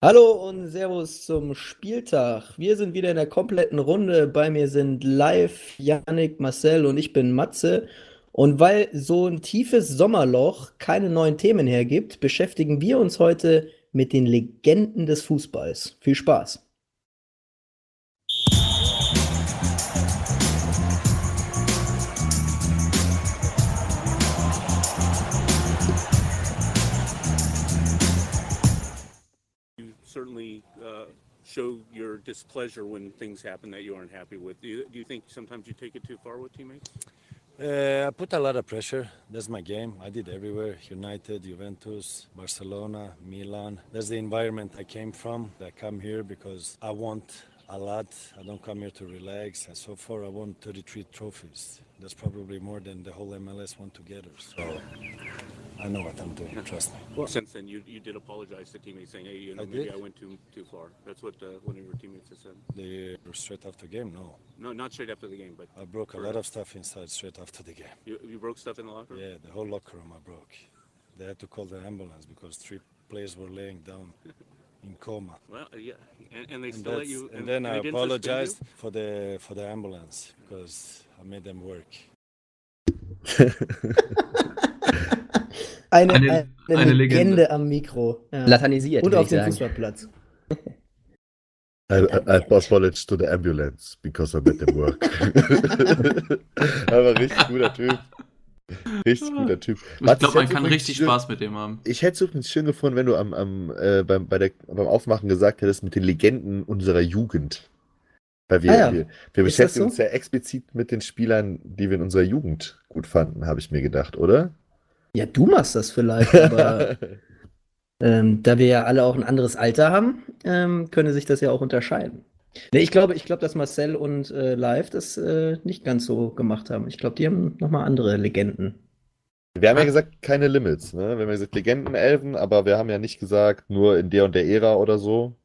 Hallo und Servus zum Spieltag. Wir sind wieder in der kompletten Runde. Bei mir sind live Yannick, Marcel und ich bin Matze. Und weil so ein tiefes Sommerloch keine neuen Themen hergibt, beschäftigen wir uns heute mit den Legenden des Fußballs. Viel Spaß. Show your displeasure when things happen that you aren't happy with. Do you, do you think sometimes you take it too far with teammates? Uh, I put a lot of pressure. That's my game. I did everywhere United, Juventus, Barcelona, Milan. That's the environment I came from. I come here because I want a lot. I don't come here to relax. And so far, I won 33 trophies. That's probably more than the whole MLS won together. So I know what I'm doing. Trust me. Well, since then, you, you did apologize to teammates saying, hey, you know, I maybe did? I went too too far. That's what uh, one of your teammates has said. The straight after game, no. No, not straight after the game, but I broke a lot of stuff inside straight after the game. you, you broke stuff in the locker room? Yeah, the whole locker room I broke. They had to call the ambulance because three players were laying down in coma. Well, uh, yeah. And, and they And, still let you. and then I they didn't suspend you? apologized for the for the ambulance because I made them work. Eine, Eine- eine, eine Legende, Legende. am Mikro. Ja. Laternisiert, Und auf dem. Fußballplatz. I, I, I apologize to the ambulance because I made them work. Aber richtig guter Typ. Richtig guter Typ. Ich glaube, man kann richtig schön- Spaß mit dem haben. Ich hätte es übrigens schön gefunden, wenn du am, am, äh, beim, bei der, beim Aufmachen gesagt hättest mit den Legenden unserer Jugend. Weil wir, Ah ja. wir, wir beschäftigen so? uns ja explizit mit den Spielern, die wir in unserer Jugend gut fanden, habe ich mir gedacht, oder? Ja, du machst das vielleicht, aber ähm, da wir ja alle auch ein anderes Alter haben, ähm, könnte sich das ja auch unterscheiden. Nee, ich glaube, ich glaube, dass Marcel und äh, Live das äh, nicht ganz so gemacht haben. Ich glaube, die haben nochmal andere Legenden. Wir haben ja gesagt, keine Limits, ne? Wir haben ja gesagt, Legendenelfen, aber wir haben ja nicht gesagt, nur in der und der Ära oder so.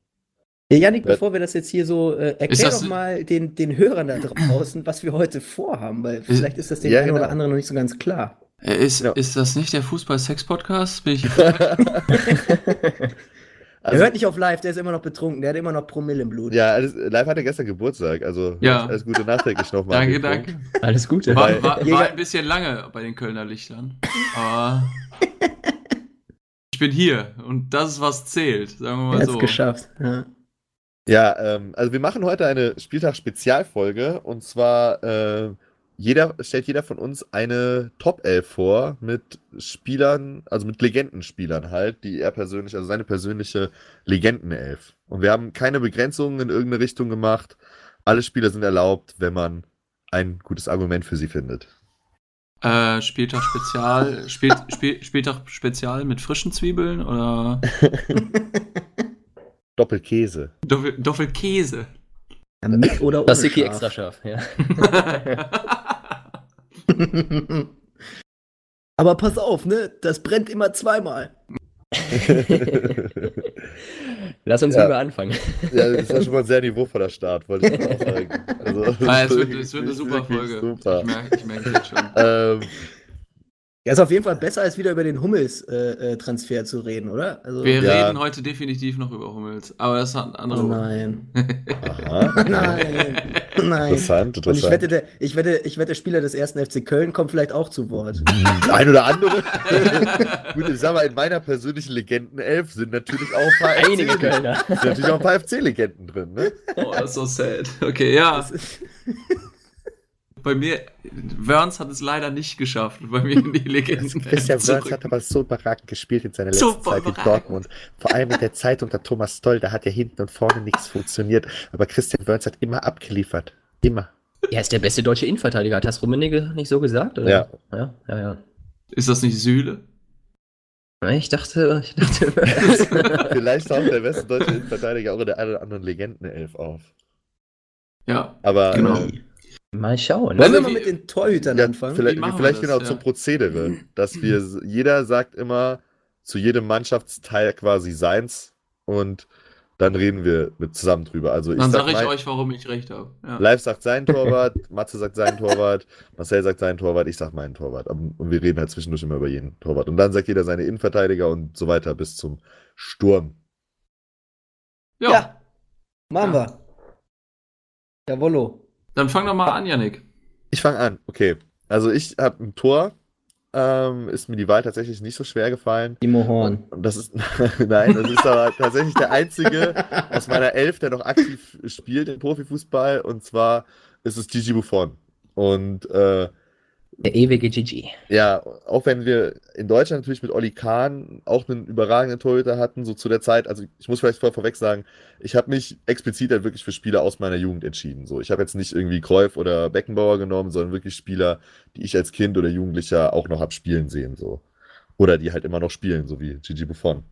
Ja, Janik, Wer- bevor wir das jetzt hier so, äh, erklär das- doch mal den, den Hörern da draußen, was wir heute vorhaben, weil vielleicht ist das dem Ja, einen oder genau. anderen noch nicht so ganz klar. Äh, Ist, Ja. ist das nicht der Fußball-Sex-Podcast? Bin ich. er Also, hört nicht auf live, der ist immer noch betrunken, der hat immer noch Promille im Blut. ja, alles, live hatte gestern Geburtstag, also Ja. alles Gute nachträglich nochmal. danke, danke. Alles Gute. War, war, war ein bisschen lange bei den Kölner Lichtern. Aber ich bin hier und das ist, was zählt. Sagen wir er mal es so. geschafft. Ja. Ja, ähm, also wir machen heute eine Spieltag-Spezialfolge und zwar äh, jeder stellt jeder von uns eine Top 11 vor mit Spielern, also mit Legendenspielern halt, die er persönlich, also seine persönliche Legendenelf. Und wir haben keine Begrenzungen in irgendeine Richtung gemacht. Alle Spieler sind erlaubt, wenn man ein gutes Argument für sie findet. Äh, Spieltag Spezial, Spiel, Spiel, Spieltag Spezial mit frischen Zwiebeln oder Doppelkäse. Doppel, Doppelkäse? Ja, Mit oder ohne Das Siki Schaf. extra scharf, ja. Aber pass auf, ne? Das brennt immer zweimal. Lass uns Ja. lieber anfangen. Ja, das war schon mal ein sehr niveauvoller Start, wollte ich mal auch sagen. Also, es, wird, es wird eine super Folge. Super. Ich merke ich merke jetzt schon. Ähm, Ja, ist auf jeden Fall besser, als wieder über den Hummels-Transfer zu reden, oder? Also, Wir Ja. reden heute definitiv noch über Hummels, aber das hat ein oh nein. aha. Nein. Nein. Interessant, Und ich interessant. wette, der, ich, wette, ich wette, Spieler des ersten FC Köln kommen vielleicht auch zu Wort. Ein oder andere. Gut, ich sag mal, in meiner persönlichen Legendenelf sind natürlich auch ein paar Einige FC Kölner. sind natürlich auch ein paar FC-Legenden drin, ne? Oh, das ist so sad. Okay, ja. Bei mir, Wörns hat es leider nicht geschafft, bei mir in die Legenden. Christian zu Wörns hat aber so überragend gespielt in seiner letzten Super Zeit in überragend. Dortmund. Vor allem mit der Zeit unter Thomas Stoll, da hat ja hinten und vorne nichts funktioniert. Aber Christian Wörns hat immer abgeliefert. Immer. Er ist der beste deutsche Innenverteidiger. Hat das Rummenigge nicht so gesagt? Oder? Ja. Ja, ja, ja. Ist das nicht Sühle? Ich dachte, ich dachte, Vielleicht taucht der beste deutsche Innenverteidiger auch in der einen oder anderen Legendenelf auf. Ja. Aber Genau. äh, mal schauen. wollen wir wie- mal mit den Torhütern Ja, anfangen? vielleicht, Wie machen wir vielleicht das? genau Ja. zum Prozedere, dass wir, jeder sagt immer zu jedem Mannschaftsteil quasi seins und dann reden wir mit zusammen drüber. Also ich Dann sag sage ich mein, euch, warum ich recht habe. Ja. Live sagt sein Torwart, Matze sagt seinen Torwart, Marcel sagt seinen Torwart, ich sag meinen Torwart. Und wir reden halt zwischendurch immer über jeden Torwart. Und dann sagt jeder seine Innenverteidiger und so weiter bis zum Sturm. Ja, Ja, machen Ja. wir. Jawollo. Dann fang doch mal an, Yannick. Ich fange an. Okay. Also ich habe ein Tor. Ähm, ist mir die Wahl tatsächlich nicht so schwer gefallen. Timo Horn. Und das ist, nein, das ist aber tatsächlich der einzige aus meiner Elf, der noch aktiv spielt im Profifußball. Und zwar ist es Gigi Buffon. Und äh, Der ewige Gigi. ja, auch wenn wir in Deutschland natürlich mit Oli Kahn auch einen überragenden Torhüter hatten, so zu der Zeit, also ich muss vielleicht vor, vorweg sagen, ich habe mich explizit halt wirklich für Spieler aus meiner Jugend entschieden. So, ich habe jetzt nicht irgendwie Cruyff oder Beckenbauer genommen, sondern wirklich Spieler, die ich als Kind oder Jugendlicher auch noch hab spielen sehen, so. Oder die halt immer noch spielen, so wie Gigi Buffon.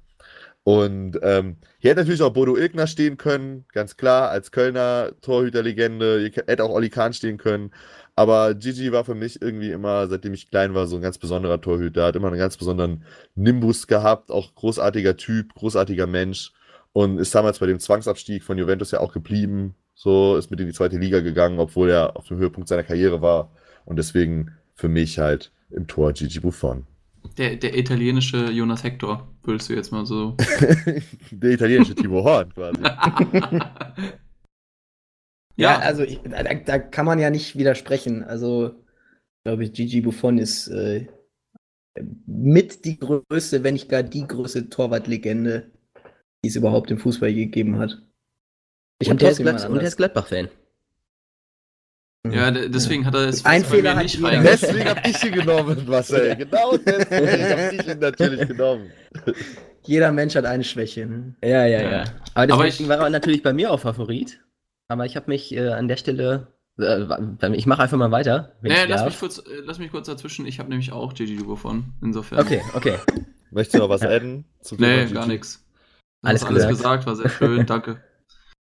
Und ähm, hier hätte natürlich auch Bodo Ilgner stehen können, ganz klar, als Kölner Torhüterlegende. Hier hätte auch Oli Kahn stehen können. Aber Gigi war für mich irgendwie immer, seitdem ich klein war, so ein ganz besonderer Torhüter. Hat immer einen ganz besonderen Nimbus gehabt, auch großartiger Typ, großartiger Mensch. Und ist damals bei dem Zwangsabstieg von Juventus ja auch geblieben. So, ist mit in die zweite Liga gegangen, obwohl er auf dem Höhepunkt seiner Karriere war. Und deswegen für mich halt im Tor Gigi Buffon. Der, der italienische Jonas Hector, würdest du jetzt mal so. Der italienische Timo Horn quasi. Ja, ja, also ich, da, da kann man ja nicht widersprechen. Also, glaube ich, Gigi Buffon ist äh, mit die größte, wenn nicht gar die größte Torwartlegende, die es überhaupt im Fußball gegeben hat. Ich und, der ist. Gladbach-Fan. Ja, de- deswegen hat er es Ein bei Fehler nicht jeder. reingeschrieben. Deswegen hab ich ihn genommen, Marcel. Genau deswegen hab ich ihn natürlich genommen. Jeder Mensch hat eine Schwäche. Ne? Ja, ja, ja. Aber Aber deswegen ich- war er natürlich bei mir auch Favorit. Aber ich habe mich äh, an der Stelle. Äh, ich mache einfach mal weiter. Ich lass mich, kurz, äh, lass mich kurz dazwischen. Ich habe nämlich auch Gigi Buffon. Insofern. Okay, okay. Möchtest du noch was adden? Zum Nee, Thema gar nichts. Alles alles gesagt. gesagt, war sehr schön, danke.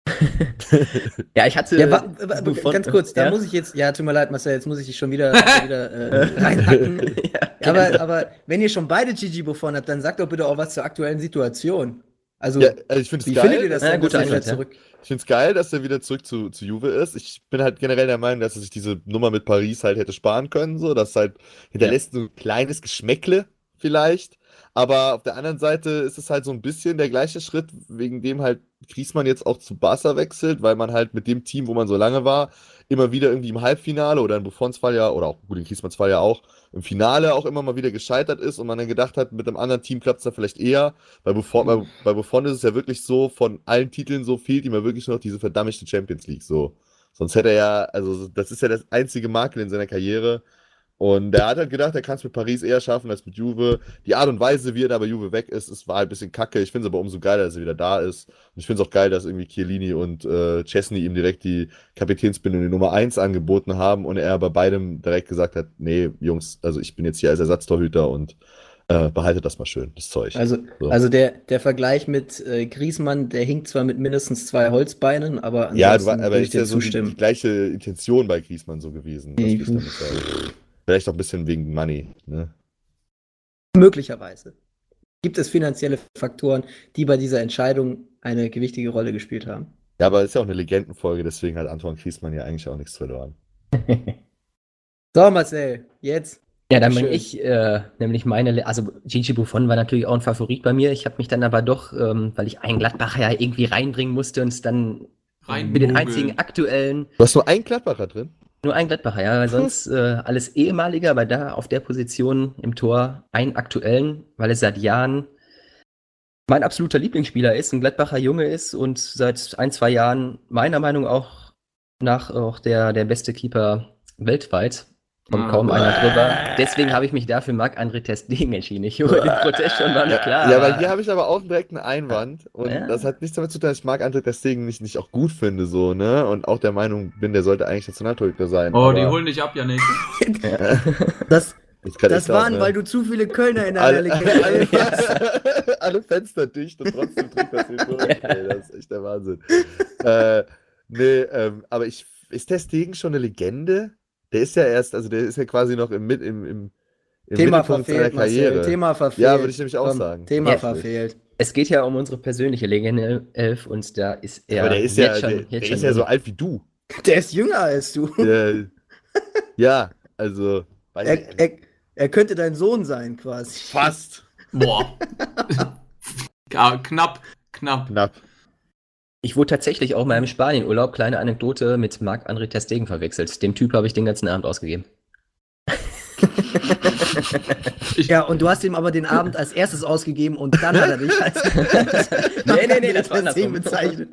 Ja, ich hatte. Ja, wa, wa, Buffon- ganz kurz, da ja? muss ich jetzt, ja, tut mir leid, Marcel, jetzt muss ich dich schon wieder, wieder äh, reinhacken. ja, aber, aber wenn ihr schon beide Gigi Buffon habt, dann sagt doch bitte auch was zur aktuellen Situation. Also, Ja, also ich finde es wie geil. findet ihr das Ja, denn, guter dass er wieder ja. zurück? Ich finde es geil, dass er wieder zurück zu, zu Juve ist. Ich bin halt generell der Meinung, dass er sich diese Nummer mit Paris halt hätte sparen können. So, das halt hinterlässt so ein kleines Geschmäckle vielleicht. Aber auf der anderen Seite ist es halt so ein bisschen der gleiche Schritt, wegen dem halt Griezmann jetzt auch zu Barca wechselt, weil man halt mit dem Team, wo man so lange war, immer wieder irgendwie im Halbfinale oder in Buffons Fall ja, oder auch gut in Griezmanns Fall ja auch, im Finale auch immer mal wieder gescheitert ist und man dann gedacht hat, mit einem anderen Team klappt es da vielleicht eher. Bei Buffon, bei, bei Buffon ist es ja wirklich so, von allen Titeln so fehlt ihm ja wirklich nur noch diese verdammte Champions League so. Sonst hätte er ja, also das ist ja das einzige Makel in seiner Karriere. Und er hat halt gedacht, er kann es mit Paris eher schaffen als mit Juve. Die Art und Weise, wie er da bei Juve weg ist, es war halt ein bisschen kacke. Ich finde es aber umso geiler, dass er wieder da ist. Und ich finde es auch geil, dass irgendwie Chiellini und äh, Chesney ihm direkt die Kapitänsbinde die Nummer 1 angeboten haben und er bei beidem direkt gesagt hat, nee, Jungs, also ich bin jetzt hier als Ersatztorhüter und äh, behaltet das mal schön, das Zeug. Also, So. also der, der Vergleich mit äh, Griezmann, der hinkt zwar mit mindestens zwei Holzbeinen, aber ja, ansonsten war- aber ich ist ja so die, die gleiche Intention bei Griezmann so gewesen. Das Nee, Vielleicht auch ein bisschen wegen Money, ne? Möglicherweise. Gibt es finanzielle Faktoren, die bei dieser Entscheidung eine gewichtige Rolle gespielt haben? Ja, aber ist ja auch eine Legendenfolge, deswegen hat Antoine Griezmann ja eigentlich auch nichts verloren. So, Marcel, jetzt. Ja, dann bin ich äh, nämlich meine, Le- also Gigi Buffon war natürlich auch ein Favorit bei mir. Ich habe mich dann aber doch, ähm, weil ich einen Gladbacher ja irgendwie reinbringen musste und es dann Rein mit den einzigen aktuellen, Du hast nur einen Gladbacher drin? Nur ein Gladbacher, ja, weil sonst äh, alles ehemalige, aber da auf der Position im Tor einen aktuellen, weil es seit Jahren mein absoluter Lieblingsspieler ist, ein Gladbacher Junge ist und seit ein, zwei Jahren meiner Meinung auch nach auch der, der beste Keeper weltweit. Kommt Ah. kaum einer drüber. Deswegen habe ich mich dafür Marc-André Testegen entschieden. Ich hole den Protest schon mal nicht klar. Ja, aber- aber hier habe ich aber auch direkt einen Einwand. Und Ja. das hat nichts damit zu tun, dass ich Marc André Testegen nicht, nicht auch gut finde, so, ne? Und auch der Meinung bin, der sollte eigentlich Nationaltorhüter sein. Oh, die aber- holen dich ab, Janik. Das, Ich kann das sagen, waren, ne? weil du zu viele Kölner in deiner alle, Legende alle, hast. alle Fenster dicht und trotzdem trinkt das hier durch. Ey, das ist echt der Wahnsinn. äh, nee, ähm, aber ich, ist Testegen schon eine Legende? Der ist ja erst, also der ist ja quasi noch im, Mit- im, im, im Thema Mittelpunkt seiner verfehlt, Marcel. Karriere. Thema verfehlt. Ja, würde ich nämlich auch Komm, sagen. Thema Ja. verfehlt. Es geht ja um unsere persönliche Legende 11 und da ist er aber der ist jetzt ja, schon, der, der jetzt schon ist ja so alt wie du. Der ist jünger als du. Der, ja, also, Er, er, er könnte dein Sohn sein, quasi. fast Boah. knapp, knapp. knapp. Ich wurde tatsächlich auch mal im Spanienurlaub, kleine Anekdote, mit Marc-André Testegen verwechselt. Dem Typ habe ich den ganzen Abend ausgegeben. Ja, und du hast ihm aber den Abend als erstes ausgegeben und dann hat er dich als. Nee, nee, nee, das war andersrum. bezeichnet.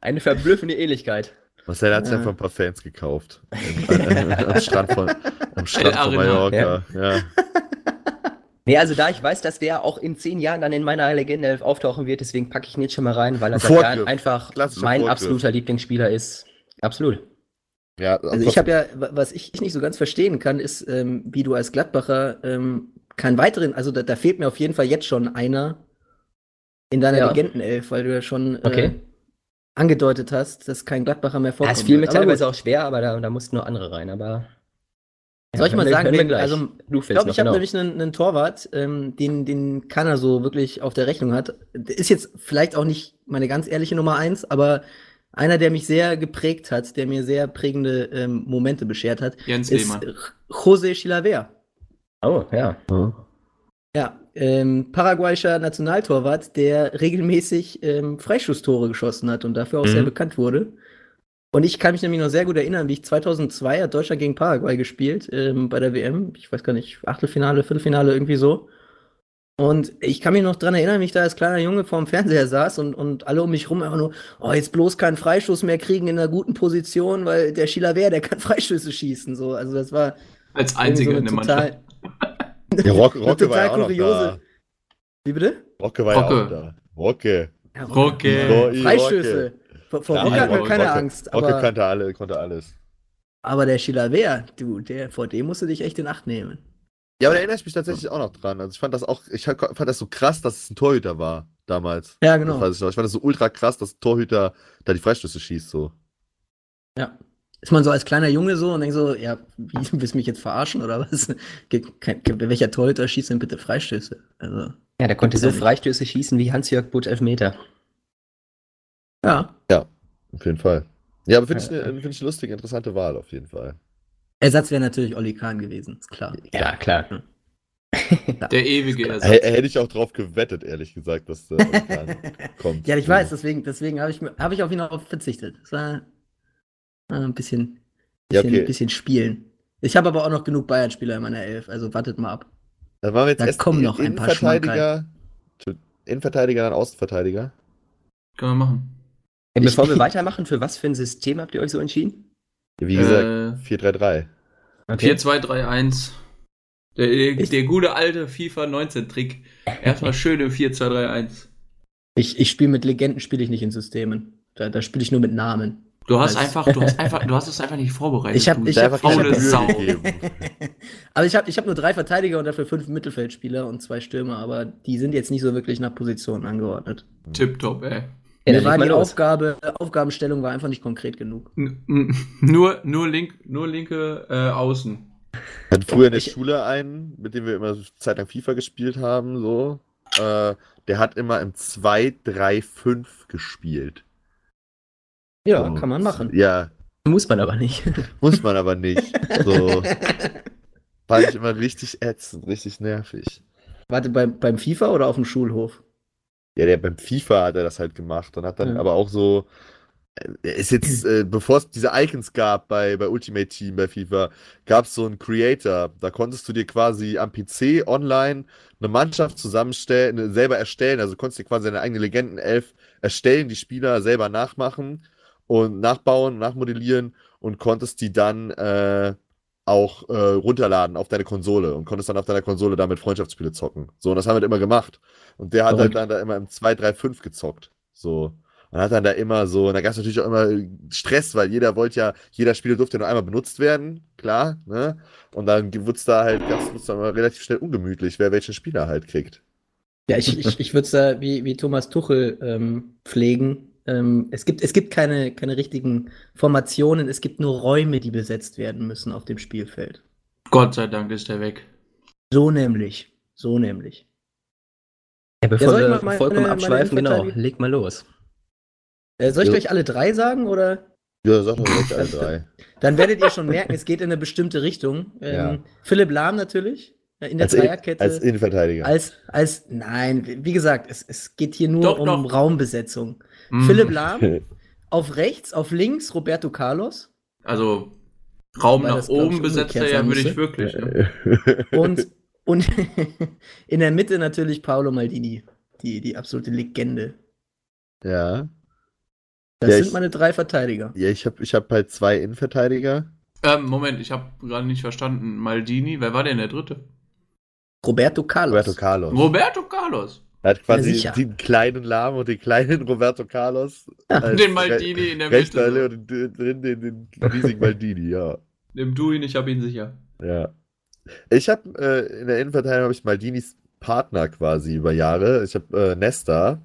Eine verblüffende Ähnlichkeit. Marcel hat sich Ja. einfach ein paar Fans gekauft. Am, äh, am Strand von, am Strand von. Mallorca. Ja. Nee, also da ich weiß, dass der auch in zehn Jahren dann in meiner Legende auftauchen wird, deswegen packe ich ihn jetzt schon mal rein, weil er seit. Jahren einfach Klassischer mein Vorgriff. absoluter Lieblingsspieler ist. Absolut. Ja, Also ich habe ja, wa- was ich nicht so ganz verstehen kann, ist, ähm, wie du als Gladbacher ähm, keinen weiteren, also da, da fehlt mir auf jeden Fall jetzt schon einer in deiner Ja. Legendenelf, weil du ja schon äh, Okay. angedeutet hast, dass kein Gladbacher mehr Ja, vorkommt. es fiel mir teilweise auch schwer, aber da, da mussten nur andere rein. Aber Soll ich mal sagen, hören wir wen- gleich. also, du Ich glaube, noch, ich habe genau. nämlich einen, einen Torwart, ähm, den, den keiner so wirklich auf der Rechnung hat. Der ist jetzt vielleicht auch nicht meine ganz ehrliche Nummer eins, aber einer, der mich sehr geprägt hat, der mir sehr prägende ähm, Momente beschert hat, Jens ist Lehmann. José Chilavert. Oh, ja. Ja, ähm, paraguayischer Nationaltorwart, der regelmäßig ähm, Freistoßtore geschossen hat und dafür auch Mhm. sehr bekannt wurde. Und ich kann mich nämlich noch sehr gut erinnern, wie ich 2002 hat Deutschland gegen Paraguay gespielt ähm, bei der WM. Ich weiß gar nicht, Achtelfinale, Viertelfinale, irgendwie so. Und ich kann mich noch dran erinnern, wie ich da als kleiner Junge vorm Fernseher saß und, und alle um mich rum einfach nur, oh, jetzt bloß keinen Freistoß mehr kriegen in einer guten Position, weil der Chilavert, der kann Freistöße schießen. So, also das war Als einziger so in der Mannschaft. total, Ja, Rock, Rocke war ja total auch noch kuriose. da. Wie bitte? Rocke war ja Rocke. auch da. Rocke. Ja, Rocke. Rocke. Freistöße. Vor, vor Ja, Rocke hat man keine Rocke- Angst. Rocke Aber, kannte, alle, konnte alles. aber der Chilavert, du, der, vor dem musst du dich echt in Acht nehmen. Ja, aber da erinnere ich mich tatsächlich auch noch dran. Also ich fand das auch, ich fand das so krass, dass es ein Torhüter war damals. Ja, genau. ich. Ich fand das so ultra krass, dass ein Torhüter da die Freistöße schießt. So. Ja. Ist man so als kleiner Junge so und denkt so, ja, wie, willst du mich jetzt verarschen oder was? Kein- Welcher Torhüter schießt denn bitte Freistöße? Also, Ja, der konnte so. Freistöße schießen wie Hans-Jörg Butt Elfmeter. Ja. Auf jeden Fall. Ja, aber finde ich, Ja. eine find ich eine lustige, interessante Wahl auf jeden Fall. Ersatz wäre natürlich Olli Kahn gewesen, ist klar. Ja, klar. Der ewige Ersatz. H hätte ich auch drauf gewettet, ehrlich gesagt, dass der Orkan kommt. Ja, ich weiß, deswegen, deswegen habe ich, hab ich auf ihn auch verzichtet. Das war äh, ein bisschen, Ja, bisschen, okay. bisschen spielen. Ich habe aber auch noch genug Bayern-Spieler in meiner Elf, also wartet mal ab. Dann machen wir jetzt Da erst kommen noch ein paar Innenverteidiger. Innenverteidiger, dann Außenverteidiger. Können wir machen. Bevor wir weitermachen, für was für ein System habt ihr euch so entschieden? Wie gesagt, Äh, 4-3-3. 4-2-3-1. Der, der, der gute alte FIFA 19-Trick. Erstmal schön im 4-2-3-1. Ich, ich spiele mit Legenden, spiele ich nicht in Systemen. Da, da spiele ich nur mit Namen. Du hast einfach, du hast einfach, du hast es einfach nicht vorbereitet. Ich hab- du ich Da hab- einfach faule Sau. aber ich habe ich hab nur drei Verteidiger und dafür fünf Mittelfeldspieler und zwei Stürmer, aber die sind jetzt nicht so wirklich nach Positionen angeordnet. Tipptopp, ey. Ja, Mir war die los. Aufgabe, Aufgabenstellung war einfach nicht konkret genug. N nur, nur, link, nur linke äh, Außen. Wir hatten früher in der Ich- Schule einen, mit dem wir immer eine Zeit lang FIFA gespielt haben, so. Äh, der hat immer im 2-3-5 gespielt. Ja, So. kann man machen. Ja, Muss man aber nicht. muss man aber nicht. So. Fand ich immer richtig ätzend, richtig nervig. Warte, beim, beim FIFA oder auf dem Schulhof? Ja, der beim FIFA hat er das halt gemacht und hat dann Ja. aber auch so. äh, Er ist jetzt, äh, bevor es diese Icons gab bei, bei Ultimate Team bei FIFA, gab es so einen Creator. Da konntest du dir quasi am PC online eine Mannschaft zusammenstellen, äh, selber erstellen. Also du konntest dir quasi deine eigene Legendenelf erstellen, die Spieler selber nachmachen und nachbauen, nachmodellieren und konntest die dann äh, auch äh, runterladen auf deine Konsole und konntest dann auf deiner Konsole damit Freundschaftsspiele zocken. So, und das haben wir halt immer gemacht. Und der hat halt Verrückt. dann da immer im 2-3-5 gezockt. So. Und hat dann da immer so, und da gab es natürlich auch immer Stress, weil jeder wollte ja, jeder Spieler durfte nur einmal benutzt werden, klar, ne? Und dann wurde es da halt ganz wird's dann mal relativ schnell ungemütlich, wer welchen Spieler halt kriegt. Ja, ich, ich, ich würde es da wie, wie Thomas Tuchel ähm, pflegen. Ähm, es gibt, es gibt keine, keine richtigen Formationen, es gibt nur Räume, die besetzt werden müssen auf dem Spielfeld. Gott sei Dank ist der weg. So nämlich. So nämlich. Ja, bevor soll ich wir mal meine- vollkommen meine abschweifen, genau, leg mal los. Äh, soll ich Jo. euch alle drei sagen oder? Ja, sag doch direkt alle drei. Dann werdet ihr schon merken, es geht in eine bestimmte Richtung. Ähm, Ja. Philipp Lahm natürlich. in der Als, In- Dreierkette. als Innenverteidiger. Als, als, nein, wie gesagt, es, es geht hier nur Doch, um doch. Raumbesetzung. Hm. Philipp Lahm, auf rechts, auf links Roberto Carlos Also Raum Weil nach oben besetzt er ja, würde ich wirklich. Ne? und, und in der Mitte natürlich Paolo Maldini, die, die absolute Legende. ja. Das Ja, sind ich- meine drei Verteidiger. Ja, ich habe ich hab halt zwei Innenverteidiger. Ähm, Moment, ich habe gerade nicht verstanden. Maldini, wer war denn der dritte? Roberto Carlos. Roberto Carlos. Roberto Carlos. Er hat quasi Ja, den kleinen Lahm und den kleinen Roberto Carlos. als Den Maldini in der Mitte. und den, den, den, den riesigen Maldini, ja. Nimm du ihn, ich habe ihn sicher. Ja. Ich habe äh, in der Innenverteidigung habe ich Maldinis Partner quasi über Jahre. Ich habe äh, Nesta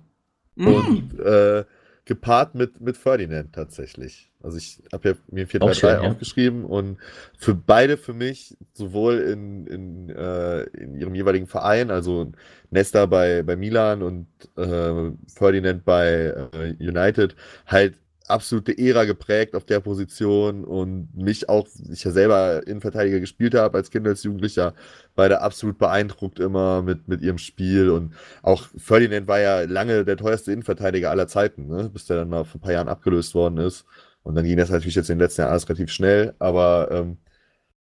Mm. und äh, gepaart mit, mit Ferdinand tatsächlich. Also ich habe ja mir 4 3 Auch schön, 3 ja. aufgeschrieben und für beide für mich, sowohl in, in, äh, in ihrem jeweiligen Verein, also Nesta bei, bei Milan und äh, Ferdinand bei äh, United, halt absolute Ära geprägt auf der Position und mich auch, ich ja selber Innenverteidiger gespielt habe als Kind, als Jugendlicher, beide absolut beeindruckt immer mit, mit ihrem Spiel und auch Ferdinand war ja lange der teuerste Innenverteidiger aller Zeiten, ne? bis der dann mal vor ein paar Jahren abgelöst worden ist. Und dann ging das natürlich jetzt in den letzten Jahren alles relativ schnell, aber ähm,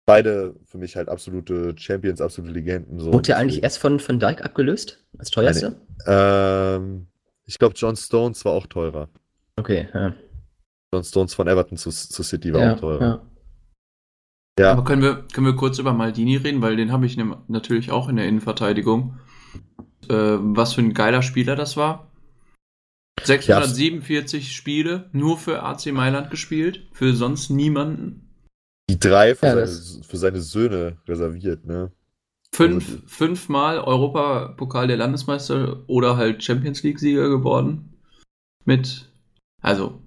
beide für mich halt absolute Champions, absolute Legenden. So. Wurde der eigentlich erst von, von Dijk abgelöst? Als teuerste? Ähm, ich glaube, John Stones war auch teurer. Okay, ja. John Stones von Everton zu, zu City war Ja, auch teurer. ja. Ja, Aber können wir, können wir kurz über Maldini reden, weil den habe ich nem- natürlich auch in der Innenverteidigung. Äh, was für ein geiler Spieler das war. 647 Spiele nur für AC Mailand gespielt, für sonst niemanden. die drei für, Ja, seine, für seine Söhne reserviert, ne? Fünf, Also- fünfmal Europapokal der Landesmeister oder halt Champions League-Sieger geworden. Mit, also,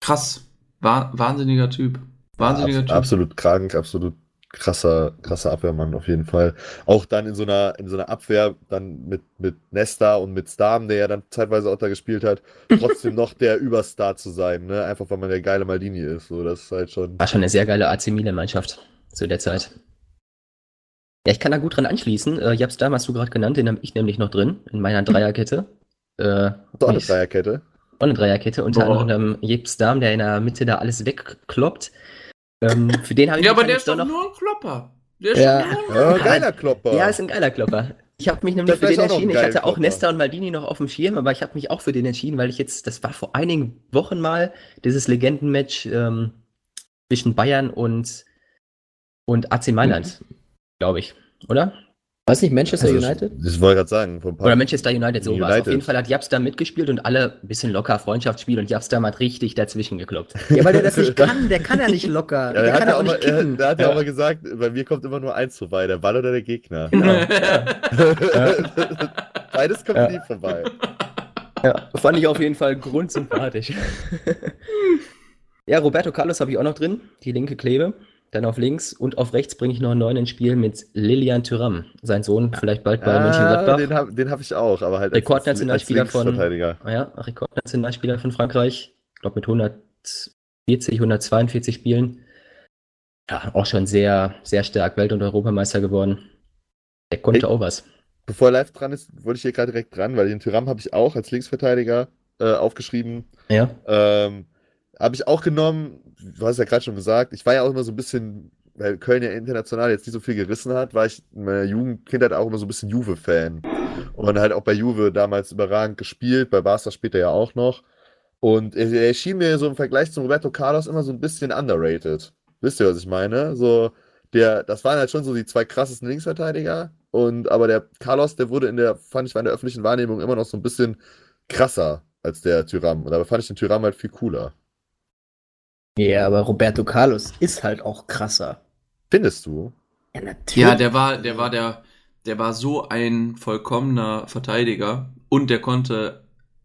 krass. Wah wahnsinniger Typ. Wahnsinniger Abs Typ. absolut krank, absolut krasser, krasser Abwehrmann auf jeden Fall. Auch dann in so einer, in so einer Abwehr, dann mit, mit Nesta und mit Stam, der ja dann zeitweise auch da gespielt hat, trotzdem noch der Überstar zu sein, ne? Einfach weil man der geile Maldini ist. So, das ist halt schon. War schon eine sehr geile AC Milan-Mannschaft zu der Zeit. Ja, ich kann da gut dran anschließen. Äh, Japs Dam hast du gerade genannt, den habe ich nämlich noch drin in meiner Dreierkette. Äh, So eine Dreierkette. Auch eine Dreierkette, unter Boah. anderem Jeps Dam, der in der Mitte da alles wegkloppt. Ähm, für den habe ich Ja, mich aber der ist doch noch. nur ein Klopper. Der ist Ja. doch nur ein geiler Klopper. Ja, ist ein geiler Klopper. Ich habe mich nämlich Das für den entschieden. Ich hatte auch Klopper. Nesta und Maldini noch auf dem Schirm, aber ich habe mich auch für den entschieden, weil ich jetzt, das war vor einigen Wochen mal, dieses Legendenmatch ähm, zwischen Bayern und, und AC Mailand, glaube ich, oder? Weiß nicht, Manchester Also, United? Ich wollte gerade sagen, Oder Manchester United, so war es. Auf jeden Fall hat Japstam mitgespielt und alle ein bisschen locker Freundschaftsspiel und Japstam hat richtig dazwischen gekloppt. Ja, weil der das nicht kann. Der kann ja nicht locker. Ja, der der kann hat ja ja auch auch mal, nicht er, kicken. der hat ja Ja. auch mal gesagt, bei mir kommt immer nur eins vorbei, der Ball oder der Gegner. Genau. Beides kommt Ja. nie vorbei. Ja, fand ich auf jeden Fall grundsympathisch. ja, Roberto Carlos habe ich auch noch drin, die linke Klebe. Dann auf links und auf rechts bringe ich noch einen neuen ins Spiel mit Lilian Thuram, sein Sohn, vielleicht bald bei Ah, Mönchengladbach. den habe hab ich auch, aber halt als- Rekordnationalspieler als von-. Ah Ja, Rekordnationalspieler von Frankreich. Ich glaube mit 140, 142 Spielen. Ja, auch schon sehr, sehr stark Welt- und Europameister geworden. Der konnte Ey. auch was. Bevor er live dran ist, wollte ich hier gerade direkt dran, weil den Tyram habe ich auch als Linksverteidiger äh, aufgeschrieben. Ja. Ähm, habe ich auch genommen, du hast ja gerade schon gesagt, ich war ja auch immer so ein bisschen, weil Köln ja international jetzt nicht so viel gerissen hat, war ich in meiner Jugend, Kindheit auch immer so ein bisschen Juve-Fan. Und halt auch bei Juve damals überragend gespielt, bei Barca später ja auch noch. Und er, er schien mir so im Vergleich zu Roberto Carlos immer so ein bisschen underrated. Wisst ihr, was ich meine? So, der, das waren halt schon so die zwei krassesten Linksverteidiger. Und aber der Carlos, der wurde in der, fand ich, war in der öffentlichen Wahrnehmung immer noch so ein bisschen krasser als der Tyram. Und dabei fand ich den Tyram halt viel cooler. Ja, aber Roberto Carlos ist halt auch krasser. Findest du? Ja, natürlich. Ja, der war, der war der, der war so ein vollkommener Verteidiger und der konnte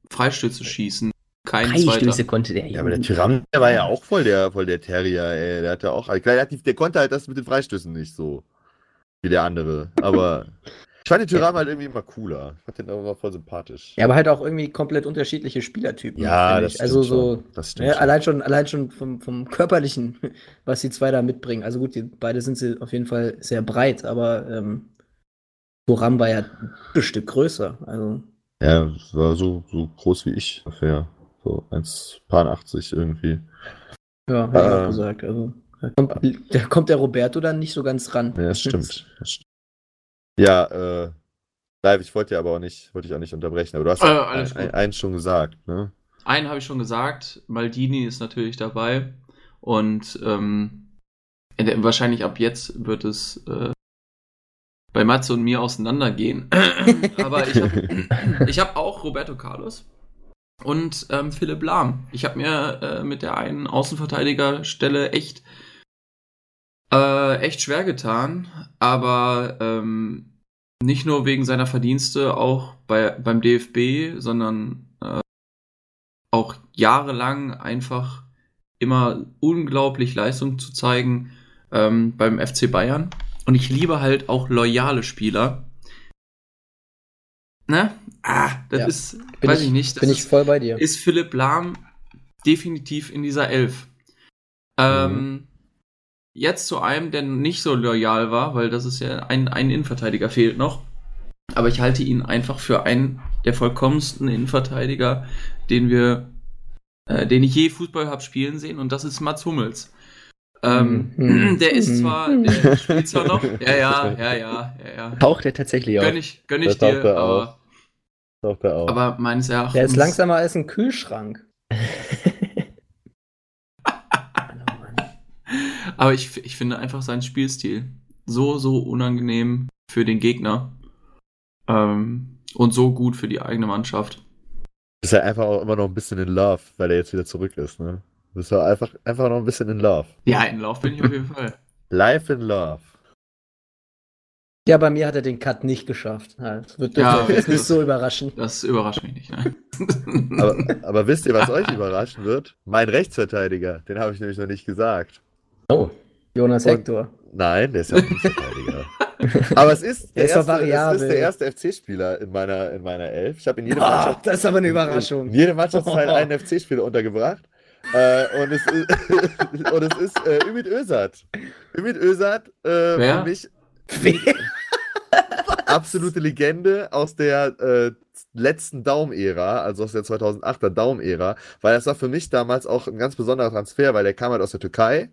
Freistöße schießen. Kein Freistöße zweiter. konnte der. Ja, aber der. Tyram, der war ja auch voll der, voll der Terrier, ey. Der hat ja auch, klar, der, der konnte halt das mit den Freistößen nicht so wie der andere. Aber ich fand den Tyram halt irgendwie immer cooler. Ich fand den immer voll sympathisch. Ja, aber halt auch irgendwie komplett unterschiedliche Spielertypen. Ja, das Also so. Das ja, schon. allein schon, allein schon vom, vom körperlichen, was die zwei da mitbringen. Also gut, die, beide sind sie auf jeden Fall sehr breit, aber ähm, Thuram war ja ein Stück größer. Also, Ja, war so, so groß wie ich ungefähr. So 1,80 irgendwie. ja, hätte ich auch Ähm. gesagt. Also, da kommt, da kommt der Roberto dann nicht so ganz ran. Ja, das stimmt. Das stimmt. Ja, äh, live, ich wollte ja aber auch nicht, wollte ich auch nicht unterbrechen, aber du hast Äh, alles ein, einen schon gesagt, ne? Einen habe ich schon gesagt, Maldini ist natürlich dabei und ähm, äh, wahrscheinlich ab jetzt wird es äh, bei Matze und mir auseinandergehen. Aber ich habe hab auch Roberto Carlos und ähm, Philipp Lahm. Ich habe mir äh, mit der einen Außenverteidigerstelle echt äh, echt schwer getan, aber ähm, nicht nur wegen seiner Verdienste auch bei, beim DFB, sondern äh, auch jahrelang einfach immer unglaublich Leistung zu zeigen ähm, beim FC Bayern. Und ich liebe halt auch loyale Spieler. Ne? Ah, das Ja. ist, Bin weiß ich- ich nicht. Das Bin ich ist, voll bei dir. ist Philipp Lahm definitiv in dieser Elf. Ähm, Jetzt zu einem, der nicht so loyal war, weil das ist ja ein, ein Innenverteidiger fehlt noch. Aber ich halte ihn einfach für einen der vollkommensten Innenverteidiger, den wir, äh, den ich je Fußball habe spielen sehen, und das ist Mats Hummels. Ähm, Mhm. Der ist Mhm. zwar, der spielt zwar noch, ja, ja, ja, ja, ja, ja. Taucht er tatsächlich Gönn auf. ich, gönn ich Da taucht dir, er aber, auf. Taucht er auch. aber meines Erachtens. Der ist langsamer als ein Kühlschrank. Aber ich, ich finde einfach seinen Spielstil so, so unangenehm für den Gegner. Ähm, und so gut für die eigene Mannschaft. Ist ja einfach auch immer noch ein bisschen in Love, weil er jetzt wieder zurück ist, ne? Du bist ja einfach, einfach noch ein bisschen in Love. Ja, in Lauf bin ich auf jeden Fall. Life in Love. Ja, bei mir hat er den Cut nicht geschafft. Das wird Ja, jetzt nicht so überraschen. Das überrascht mich nicht. Nein. Aber, aber wisst ihr, was euch überraschen wird? Mein Rechtsverteidiger, den habe ich nämlich noch nicht gesagt. Oh, Jonas Und- Hector. Nein, der ist ja Rechtsverteidiger. aber es ist Der der, erste, es ist der erste FC-Spieler in meiner, in meiner Elf. Ich habe in jedem Ah, Mannschaft, das ist aber eine in Überraschung. jedem Mannschaftsteil einen FC-Spieler untergebracht. Äh, und, es ist, und es ist äh, Ümit Özat. Ümit Özat, äh, Wer? für mich absolute Legende aus der äh, letzten Daum-Ära, also aus der 2008er Daum-Ära, weil das war für mich damals auch ein ganz besonderer Transfer, weil der kam halt aus der Türkei,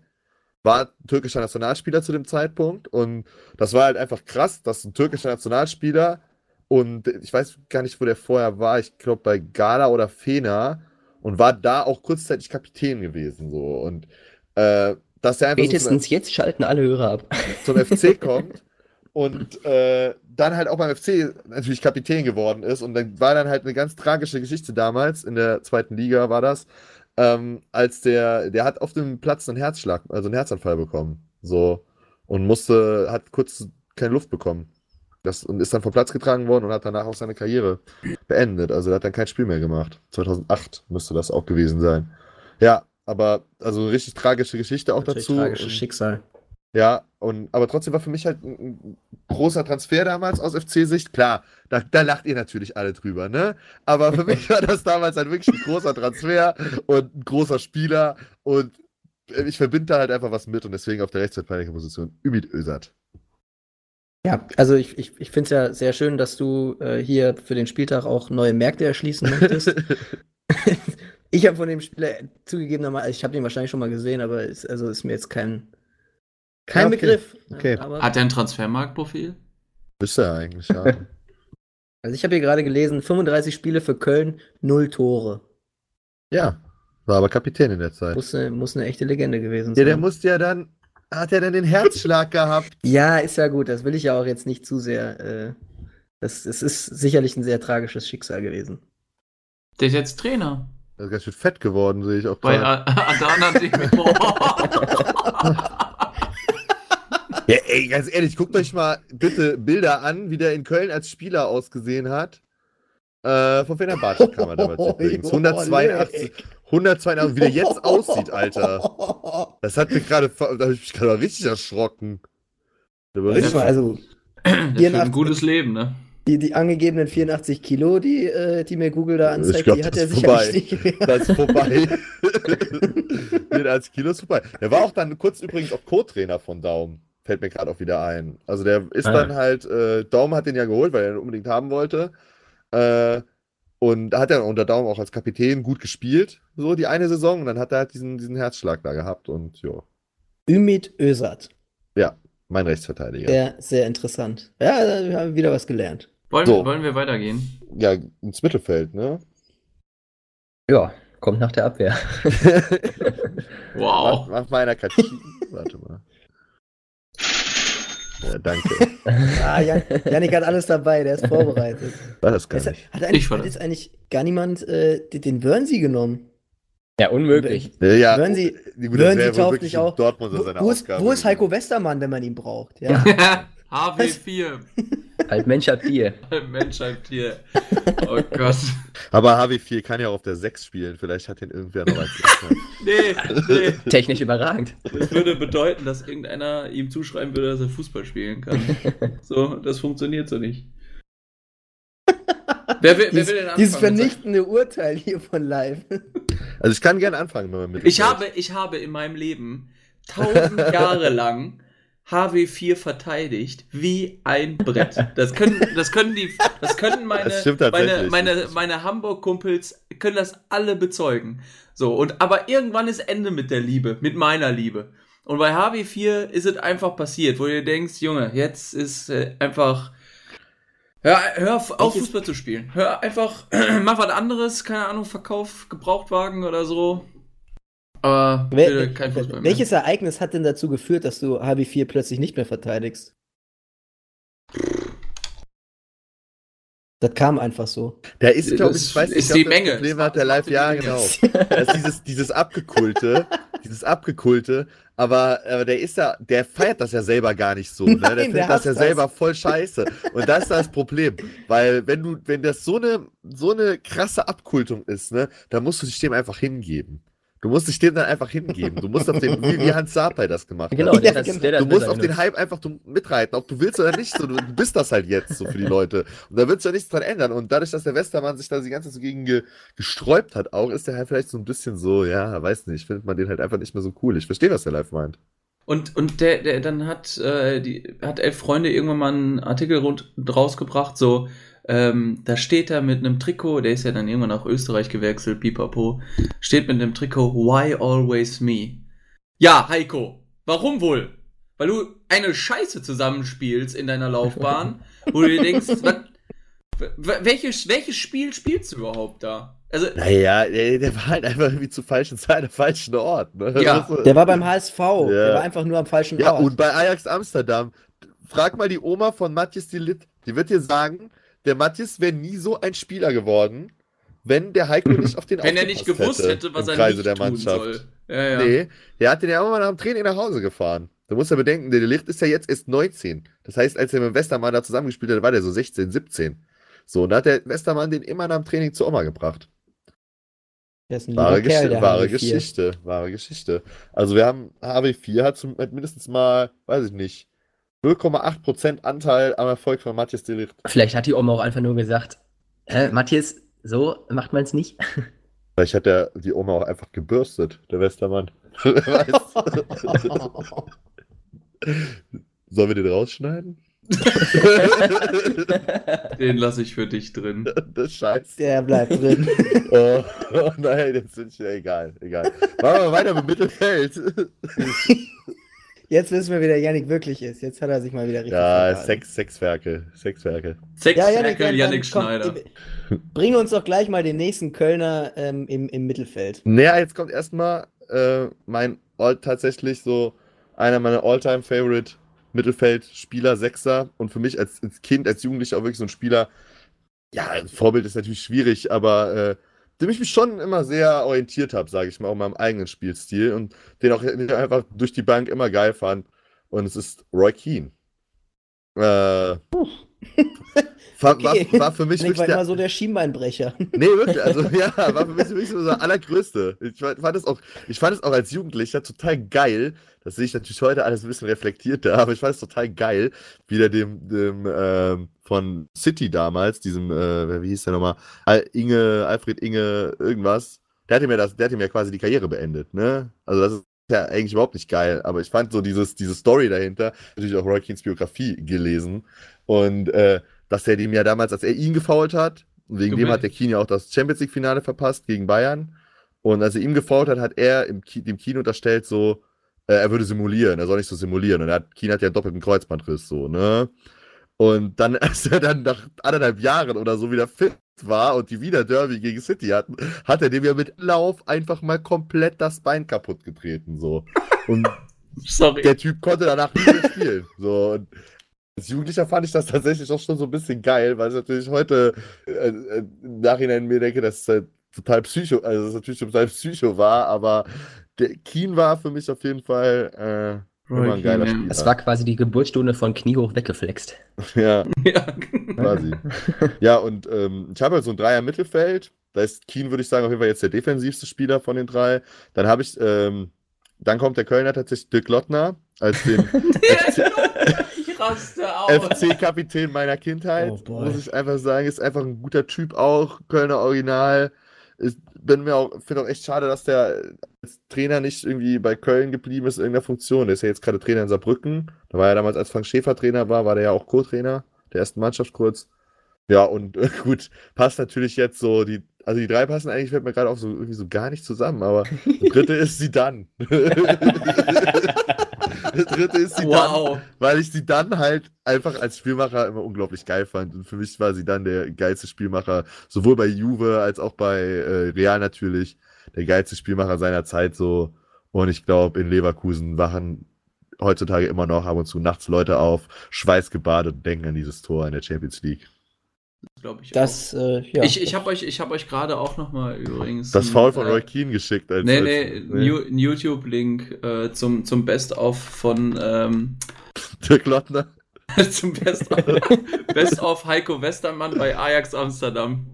war türkischer Nationalspieler zu dem Zeitpunkt und das war halt einfach krass, dass ein türkischer Nationalspieler und ich weiß gar nicht, wo der vorher war, ich glaube bei Gala oder Fena und war da auch kurzzeitig Kapitän gewesen so und äh, dass er einfach so spätestens jetzt schalten alle Hörer ab. zum FC kommt und äh, dann halt auch beim FC natürlich Kapitän geworden ist. Und dann war dann halt eine ganz tragische Geschichte damals, in der zweiten Liga war das, ähm, als der, der hat auf dem Platz einen Herzschlag, also einen Herzanfall bekommen. So. Und musste, hat kurz keine Luft bekommen. Das, und ist dann vom Platz getragen worden und hat danach auch seine Karriere beendet. Also er hat dann kein Spiel mehr gemacht. 2008 müsste das auch gewesen sein. Ja, aber also eine richtig tragische Geschichte auch Natürlich dazu. Tragisches Schicksal. ja, und, aber trotzdem war für mich halt ein, großer Transfer damals aus FC-Sicht. Klar, da, da lacht ihr natürlich alle drüber, ne? Aber für mich war das damals halt wirklich ein großer Transfer und ein großer Spieler und ich verbinde da halt einfach was mit und deswegen auf der Rechtsverteidigerposition Ümit Özat. Ja, also ich, ich, ich finde es ja sehr schön, dass du äh, hier für den Spieltag auch neue Märkte erschließen möchtest. ich habe von dem Spieler zugegebenermaßen, ich habe den wahrscheinlich schon mal gesehen, aber ist, also ist mir jetzt kein, kein Ja, okay. Begriff. Okay. Aber, Hat er ein Transfermarktprofil? Bist du ja eigentlich, ja. also ich habe hier gerade gelesen, 35 Spiele für Köln, null Tore. ja, war aber Kapitän in der Zeit. Muss eine, muss eine echte Legende gewesen Ja, sein. der musste ja dann, hat ja dann den Herzschlag gehabt. Ja, ist ja gut, das will ich ja auch jetzt nicht zu sehr. Äh, das, es ist sicherlich ein sehr tragisches Schicksal gewesen. Der ist jetzt Trainer. Er ist ganz schön fett geworden, sehe ich auch Bei Adana Ja, ey, ganz ehrlich, guckt euch mal bitte Bilder an, wie der in Köln als Spieler ausgesehen hat. Äh, von Fenerbahce kam er damals übrigens. 182, 182, wie der jetzt aussieht, Alter. Das hat mich gerade, da habe ich mich gerade richtig erschrocken. Richtig- mal, also 84. ein gutes Leben, ne? die, die angegebenen 84 Kilo, die, äh, die mir Google da anzeigt, glaub, die hat er sicherlich nicht mehr. Das ist vorbei. Den als Kilo ist vorbei. Der war auch dann kurz übrigens auch Co-Trainer von Daum. Fällt mir gerade auch wieder ein. Also der ist Ah. dann halt, äh, Daum hat den ja geholt, weil er ihn unbedingt haben wollte. Äh, und da hat er unter Daum auch als Kapitän gut gespielt, so die eine Saison. Und dann hat er halt diesen, diesen Herzschlag da gehabt und ja, Ümit Özat. mein Rechtsverteidiger. Sehr, sehr interessant. Ja, da haben wir wieder was gelernt. Wollen, So. wollen wir weitergehen? Ja, ins Mittelfeld, ne? Ja, kommt nach der Abwehr. Wow. mach mal einer Katschi. Warte mal. Ja, danke. Ah, Jan, Janik hat alles dabei, der ist vorbereitet. War das gar Jetzt, nicht. hat, eigentlich, Ich hat jetzt eigentlich gar niemand äh, den- Wörnsee genommen? Ja, unmöglich. Ja, wohl tauft wirklich nicht auf. in Dortmund Wo, seine wo, ist, wo ist Heiko. Westermann, wenn man ihn braucht? Ja. HW4. Alt Mensch habt ihr. Mensch, halt hier. Oh Gott. Aber HW4 kann ja auch auf der 6 spielen. Vielleicht hat ihn irgendwer noch als Nee, nee. Technisch überragend. Das würde bedeuten, dass irgendeiner ihm zuschreiben würde, dass er Fußball spielen kann. So, das funktioniert so nicht. Wer will, wer Dieses, will denn anfangen? dieses vernichtende Urteil hier von live. Also ich kann gerne anfangen mit meinem Ich Mittelfeld. habe, ich habe in meinem Leben tausend Jahre lang HW4 verteidigt wie ein Brett. Das können, das können die, das können meine, Das meine, meine, meine Hamburg-Kumpels können das alle bezeugen. So, und aber irgendwann ist Ende mit der Liebe, mit meiner Liebe. Und bei HW4 ist es einfach passiert, wo du denkst, Junge, jetzt ist äh, einfach. Hör, hör auf, Fußball zu spielen. Hör einfach, mach was anderes, keine Ahnung, Verkauf Gebrauchtwagen oder so. Aber bitte kein Fußball mehr. welches Ereignis hat denn dazu geführt, dass du HB4 plötzlich nicht mehr verteidigst? Das kam einfach so. Da ist, glaube Das ich, ich weiß nicht, ist die das Menge. Problem hat der Live, ja, genau. Das ist dieses, dieses Abgekulte, dieses Abgekulte, aber, aber der ist ja, der feiert das ja selber gar nicht so, ne? Der findet der das ja das. selber voll scheiße. Und das ist das Problem. Weil, wenn du, wenn das so eine, so eine krasse Abkultung ist, ne, dann musst du dich dem einfach hingeben. Du musst dich dem dann einfach hingeben. Du musst auf den, wie, wie Hans Sapai das gemacht hat. Genau, Ja, der, das, genau. der das Du musst auf den. Hype einfach mitreiten, ob du willst oder nicht. So, du, du bist das halt jetzt so für die Leute. Und da wird sich ja nichts dran ändern. Und dadurch, dass der Westermann sich da die ganze Zeit so gegen ge, gesträubt hat, auch ist der halt vielleicht so ein bisschen so, ja, weiß nicht, findet man den halt einfach nicht mehr so cool. Ich verstehe, was der live meint. Und, und der, der dann hat, äh, die, hat elf Freunde irgendwann mal einen Artikel rund, rausgebracht, so, ähm, da steht er mit einem Trikot, der ist ja dann irgendwann nach Österreich gewechselt, pipapo, steht mit einem Trikot, why always me? Ja, Heiko, warum wohl? Weil du eine Scheiße zusammenspielst in deiner Laufbahn, wo du dir denkst, was, welches, welches Spiel spielst du überhaupt da? Also, Naja, der, der war halt einfach irgendwie zur falschen Zeit am falschen Ort. Ne? Ja, Der war beim HSV. Der war einfach nur am falschen ja, Ort. und bei Ajax Amsterdam, frag mal die Oma von Matthias Delitt, die wird dir sagen, der Matthias wäre nie so ein Spieler geworden, wenn der Heiko nicht auf den wenn er nicht gewusst hätte, was im er Kreise nicht der tun Mannschaft. soll. Ja, ja. Nee, der hat den ja immer nach dem Training nach Hause gefahren. Du musst ja bedenken, der Licht ist ja jetzt erst 19. Das heißt, als er mit dem Westermann da zusammengespielt hat, war der so 16, 17. So, und da hat der Westermann den immer nach dem Training zur Oma gebracht. Der ist ein Wahre, Kerl, Gesch der wahre HB4. Geschichte, wahre Geschichte. Also wir haben, HW4 hat, zum, hat mindestens mal, weiß ich nicht, 0,8% Anteil am Erfolg von Matthias Delicht. Vielleicht hat die Oma auch einfach nur gesagt, äh, Matthias, so macht man es nicht. Vielleicht hat der, die Oma auch einfach gebürstet, der Westermann. Sollen wir den rausschneiden? Den lasse ich für dich drin. das ist scheiße. Der bleibt drin. Oh, oh nein, jetzt bin ich ja egal, egal. Machen wir weiter mit Mittelfeld. Jetzt wissen wir, wie der Yannick wirklich ist. Jetzt hat er sich mal wieder richtig Ja. Sex, Sexwerke, Sexwerke. Sechs Ja, ja, Yannick, komm, Schneider. äh, bring uns doch gleich mal den nächsten Kölner ähm, im, im Mittelfeld. Naja, jetzt kommt erstmal äh, mein All tatsächlich so einer meiner All-Time-Favorite Mittelfeldspieler, Sechser und für mich als, als Kind, als Jugendlicher auch wirklich so ein Spieler. Ja, ein Vorbild ist natürlich schwierig, aber äh, dem ich mich schon immer sehr orientiert habe, sage ich mal, auch in meinem eigenen Spielstil und den auch einfach durch die Bank immer geil fand. Und es ist Roy Keane. Äh, war, war, war für mich war der, immer so der Schienbeinbrecher. Nee, wirklich, also ja, war für mich wirklich so der allergrößte. Ich fand es auch, ich fand es auch als Jugendlicher total geil. Das sehe ich natürlich heute alles ein bisschen reflektierter, aber ich fand es total geil, wie der dem, dem ähm, von City damals, diesem, äh, wie hieß der nochmal, Al Inge, Alfred Inge, irgendwas, der hat ihm ja das, der hat ihm ja quasi die Karriere beendet, ne? Also das ist ja eigentlich überhaupt nicht geil, aber ich fand so dieses, diese Story dahinter, natürlich auch Roy Keanes Biografie gelesen und äh, dass er dem ja damals, als er ihn gefault hat, und wegen dem hat der ja auch das Champions League Finale verpasst gegen Bayern und als er ihm gefault hat, hat er Ki dem Kino unterstellt so, äh, er würde simulieren, er soll nicht so simulieren und er hat, Keane hat ja einen doppelten Kreuzbandriss so, ne? Und dann, als er dann nach anderthalb Jahren oder so wieder fit war und die wieder Derby gegen City hatten, hat er dem ja mit Lauf einfach mal komplett das Bein kaputt getreten. So. Und Sorry. der Typ konnte danach nicht mehr spielen. So. Und als Jugendlicher fand ich das tatsächlich auch schon so ein bisschen geil, weil es natürlich heute äh, äh, im Nachhinein mir denke, dass es halt total psycho, also es natürlich total psycho war, aber der Keen war für mich auf jeden Fall äh, immer ein geiler. Spieler. Es war quasi die Geburtsstunde von Kniehoch weggeflext. ja. Ja. quasi. ja, und ähm, ich habe halt so ein Dreier Mittelfeld. Da ist Keen, würde ich sagen, auf jeden Fall jetzt der defensivste Spieler von den drei. Dann habe ich, ähm, dann kommt der Kölner tatsächlich Dirk Lottner als den ich raste aus. FC-Kapitän meiner Kindheit. Oh muss ich einfach sagen, ist einfach ein guter Typ auch, Kölner Original. Ich bin mir auch, finde auch echt schade, dass der als Trainer nicht irgendwie bei Köln geblieben ist in irgendeiner Funktion. Der ist ja jetzt gerade Trainer in Saarbrücken. Da war er damals, als Frank Schäfer Trainer war, war der ja auch Co-Trainer der ersten Mannschaft kurz. Ja, und äh, gut, passt natürlich jetzt so, die, also die drei passen eigentlich, fällt mir gerade auch so irgendwie so gar nicht zusammen, aber der dritte ist sie dann. der dritte ist sie dann, Wow. weil ich sie dann halt einfach als Spielmacher immer unglaublich geil fand. Und für mich war sie dann der geilste Spielmacher, sowohl bei Juve als auch bei äh, Real natürlich, der geilste Spielmacher seiner Zeit so. Und ich glaube, in Leverkusen wachen heutzutage immer noch ab und zu nachts Leute auf, schweißgebadet und denken an dieses Tor in der Champions League. Glaube ich. Das, äh, ja. Ich, ich habe euch, ich hab euch gerade auch nochmal übrigens. Das Foul von äh, Roy Keane geschickt. Als, Nee, nee, ein YouTube-Link äh, zum, zum Best-of von ähm, Dirk Lottner. zum Best-of Best of Heiko Westermann bei Ajax Amsterdam.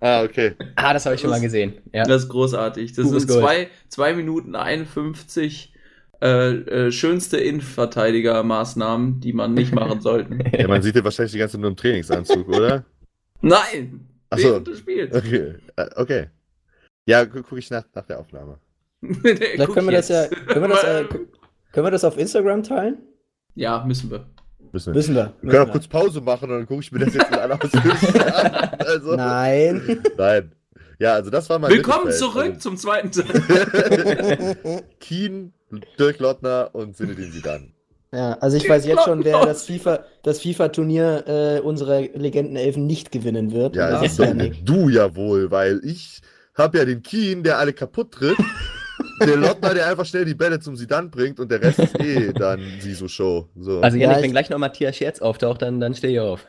Ah, okay. Ah, das habe ich schon mal gesehen. Ja. Das ist großartig. Das Pures sind Gold. zwei, zwei Minuten 51 äh, äh, schönste Innenverteidigermaßnahmen, die man nicht machen sollten. Ja, man sieht ja wahrscheinlich die ganze Zeit nur im Trainingsanzug, oder? Nein! Ach so. Während des Spiels. Okay. Äh, okay. Ja, gu gucke ich nach, nach der Aufnahme. Vielleicht können wir das ja, können wir das, äh, können wir das auf Instagram teilen? Ja, müssen wir. Müssen wir. Müssen wir. Wir Müssen können auch wir. kurz Pause machen und dann gucke ich mir das jetzt in aller an. Also, Nein. Nein. Ja, also das war mein Willkommen Mittelfeld. zurück zum zweiten Teil. Also, Keen, Dirk Lottner und Zinedine Zidane. Ja, also ich weiß jetzt schon, wer das FIFA, das FIFA-Turnier äh, unserer Legendenelfen nicht gewinnen wird. Ja, das ist Janik. du ja wohl, weil ich habe ja den Keen, der alle kaputt tritt. der Lottner, der einfach schnell die Bälle zum Sidan bringt und der Rest ist eh dann Sisu-Show. So. Also, Ja, Janik, ich- wenn gleich noch Matthias Scherz auftaucht, dann, dann steh ich auf.